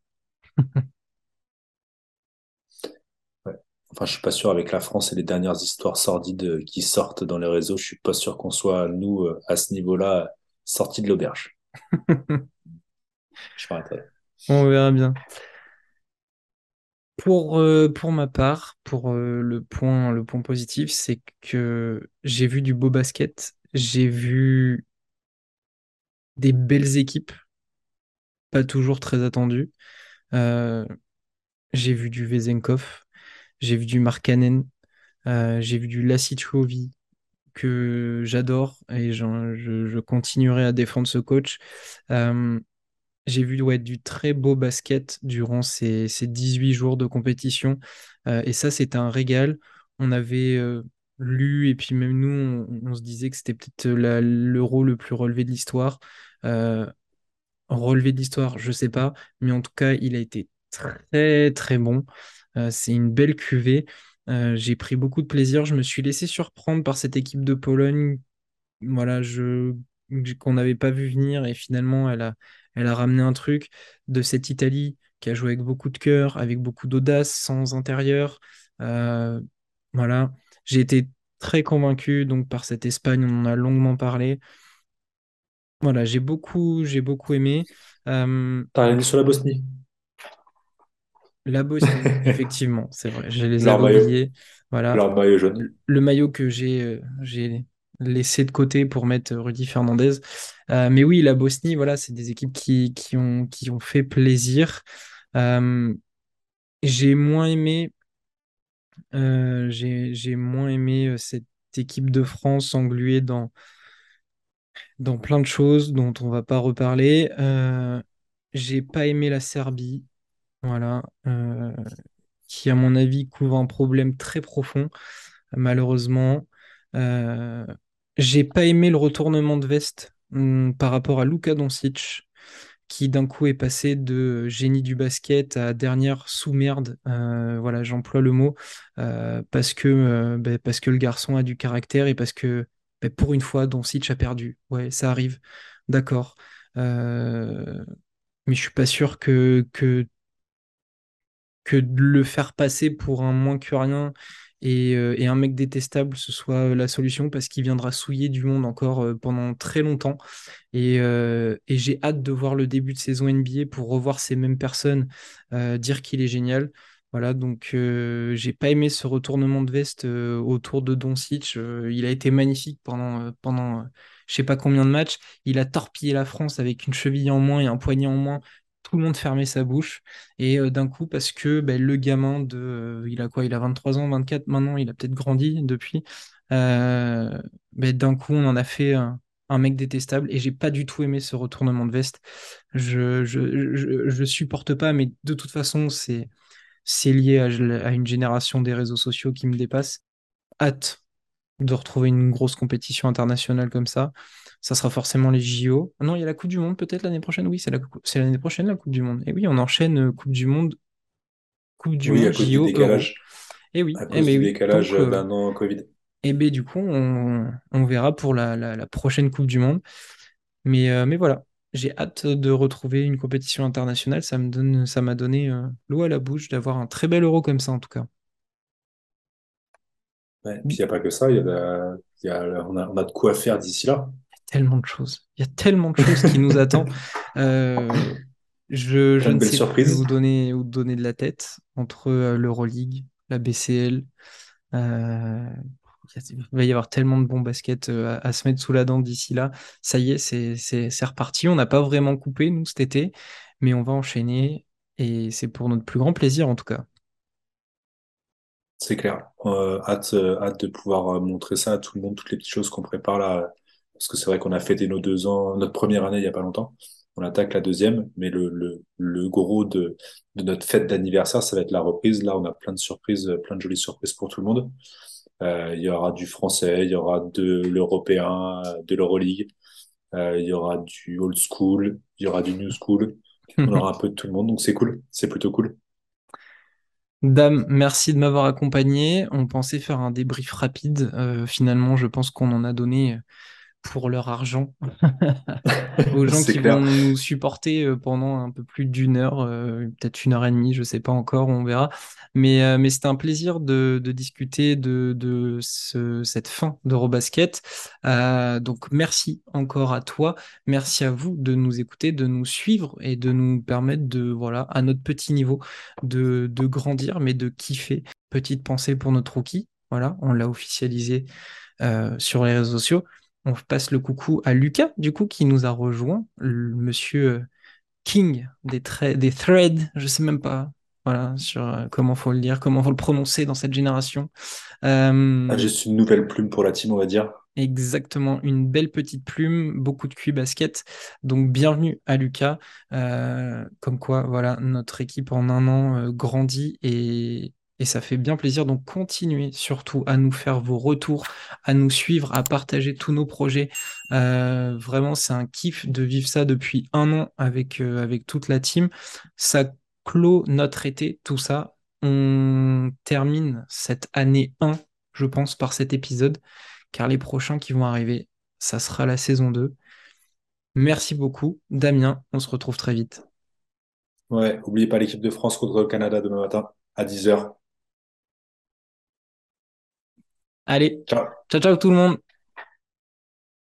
Ouais. Enfin, je suis pas sûr avec la France et les dernières histoires sordides euh, qui sortent dans les réseaux, je suis pas sûr qu'on soit, nous, euh, à ce niveau-là, sortis de l'auberge. Je m'arrêterai. On verra bien. Pour, euh, pour ma part, pour euh, le point, le point positif, c'est que j'ai vu du beau basket, j'ai vu des belles équipes, pas toujours très attendues. Euh, j'ai vu du Vezenkov, j'ai vu du Markkanen, euh, j'ai vu du Lacic que j'adore et je, continuerai à défendre ce coach. Euh, j'ai vu du très beau basket durant ces, ces 18 jours de compétition Euh, et ça, c'était un régal. On avait lu et puis même nous, on, se disait que c'était peut-être l'euro le plus relevé de l'histoire. Relevé de l'histoire, je sais pas, mais en tout cas, il a été très très bon. Euh, c'est une belle cuvée. Euh, j'ai pris beaucoup de plaisir. Je me suis laissé surprendre par cette équipe de Pologne. Voilà, je qu'on n'avait pas vu venir et finalement, elle a, elle a ramené un truc de cette Italie qui a joué avec beaucoup de cœur, avec beaucoup d'audace, sans intérieur. Euh, voilà, j'ai été très convaincu donc par cette Espagne. On en a longuement parlé. Voilà, j'ai beaucoup, j'ai beaucoup aimé. Euh, T'as rien dit sur la Bosnie? la Bosnie, effectivement, c'est vrai, je les maillot, oubliés. Voilà, leur maillot jaune. le maillot que j'ai euh, j'ai laissé de côté pour mettre Rudy Fernandez. Euh, mais oui, la Bosnie, voilà, c'est des équipes qui, qui ont, qui ont fait plaisir. Euh, j'ai moins aimé, euh, j'ai, moins aimé cette équipe de France engluée dans, dans plein de choses dont on va pas reparler. Euh, j'ai pas aimé la Serbie, voilà, euh, qui à mon avis couvre un problème très profond, malheureusement. Euh, j'ai pas aimé le retournement de veste hum, par rapport à Luka Doncic, qui d'un coup est passé de génie du basket à dernière sous-merde. Voilà, j'emploie le mot parce que, ben, parce que le garçon a du caractère et parce que pour une fois, Doncic a perdu. Ouais, ça arrive. D'accord. Euh, mais je suis pas sûr que, que de le faire passer pour un moins que rien et, euh, un mec détestable, ce soit euh, la solution parce qu'il viendra souiller du monde encore pendant très longtemps. Et, j'ai hâte de voir le début de saison NBA pour revoir ces mêmes personnes dire qu'il est génial. Voilà, donc j'ai pas aimé ce retournement de veste autour de Doncic. Euh, il a été magnifique pendant, pendant je sais pas combien de matchs. Il a torpillé la France avec une cheville en moins et un poignet en moins. Tout le monde fermait sa bouche. Et d'un coup, parce que ben, le gamin de. il a quoi? Il a 23 ans, 24 maintenant. Il a peut-être grandi depuis. Ben, d'un coup, on en a fait un, un mec détestable. Et j'ai pas du tout aimé ce retournement de veste. Je, je, je, je supporte pas, mais de toute façon, c'est c'est lié à, à une génération des réseaux sociaux qui me dépasse. Hâte de retrouver une grosse compétition internationale comme ça. Ça sera forcément les JO. Ah non, il y a la Coupe du Monde peut-être l'année prochaine. Oui, c'est la, l'année prochaine la Coupe du Monde. Et oui, on enchaîne euh, Coupe du Monde, Coupe du Oui, Monde, à cause du JO, décalage. Et oui, À cause mais du oui. décalage euh, d'un an Covid. et ben, du coup, on, on verra pour la, la, la prochaine Coupe du Monde. Mais, euh, mais voilà, j'ai hâte de retrouver une compétition internationale. Ça me donne, ça m'a donné euh, l'eau à la bouche d'avoir un très bel Euro comme ça, en tout cas. Ouais. Puis il n'y a pas que ça, il y a, il y a- on a, on a de quoi faire d'ici là. tellement de choses. Il y a tellement de choses qui nous attendent. Euh, je, je ne sais plus où surprises. donner, où donner de la tête entre euh, l'Euroleague, la BCL. euh, il va y avoir tellement de bons baskets euh, à, se mettre sous la dent d'ici là. Ça y est, c'est, reparti. On n'a pas vraiment coupé, nous, cet été, mais on va enchaîner et c'est pour notre plus grand plaisir, en tout cas. C'est clair. Euh, hâte, euh, hâte de pouvoir montrer ça à tout le monde, toutes les petites choses qu'on prépare là. Parce que c'est vrai qu'on a fêté nos deux ans, notre première année il y a pas longtemps. On attaque la deuxième, mais le, gros de, notre fête d'anniversaire, ça va être la reprise. Là, on a plein de surprises, plein de jolies surprises pour tout le monde. Euh, il y aura du français, il y aura de l'européen, euh, de l'Euroleague, euh, il y aura du old school, il y aura du new school. On aura un peu de tout le monde, donc c'est cool. C'est plutôt cool. Dame, merci de m'avoir accompagné. On pensait faire un débrief rapide. Euh, finalement, je pense qu'on en a donné pour leur argent aux gens qui vont nous supporter euh, pendant un peu plus d'une heure, euh, peut-être une heure et demie, je sais pas encore, on verra. Mais, euh, mais c'était un plaisir de, de discuter de, de ce- cette fin d'Eurobasket. Euh, donc merci encore à toi, merci à vous de nous écouter, de nous suivre et de nous permettre de, voilà, à notre petit niveau, de, de grandir, mais de kiffer. Petite pensée pour notre rookie. Voilà, on l'a officialisé euh, sur les réseaux sociaux. On passe le coucou à Lucas, du coup, qui nous a rejoint, le monsieur euh, King des, threads, je sais même pas, voilà, sur euh, comment faut le dire, comment faut le prononcer dans cette génération. Ah, Euh, juste une nouvelle plume pour la team, on va dire. exactement, une belle petite plume, beaucoup de QI basket. Donc, bienvenue à Lucas. Euh, comme quoi, voilà, notre équipe en un an euh, grandit et, et ça fait bien plaisir. Donc, continuez surtout à nous faire vos retours, à nous suivre, à partager tous nos projets. Euh, vraiment, c'est un kiff de vivre ça depuis un an avec, euh, avec toute la team. Ça clôt notre été, tout ça. On termine cette année 1, je pense, par cet épisode, car les prochains qui vont arriver, ça sera la saison 2. Merci beaucoup, Damien. On se retrouve très vite. Ouais, oubliez pas l'équipe de France contre le Canada demain matin à 10h. Allez, Ciao. ciao ciao tout le monde.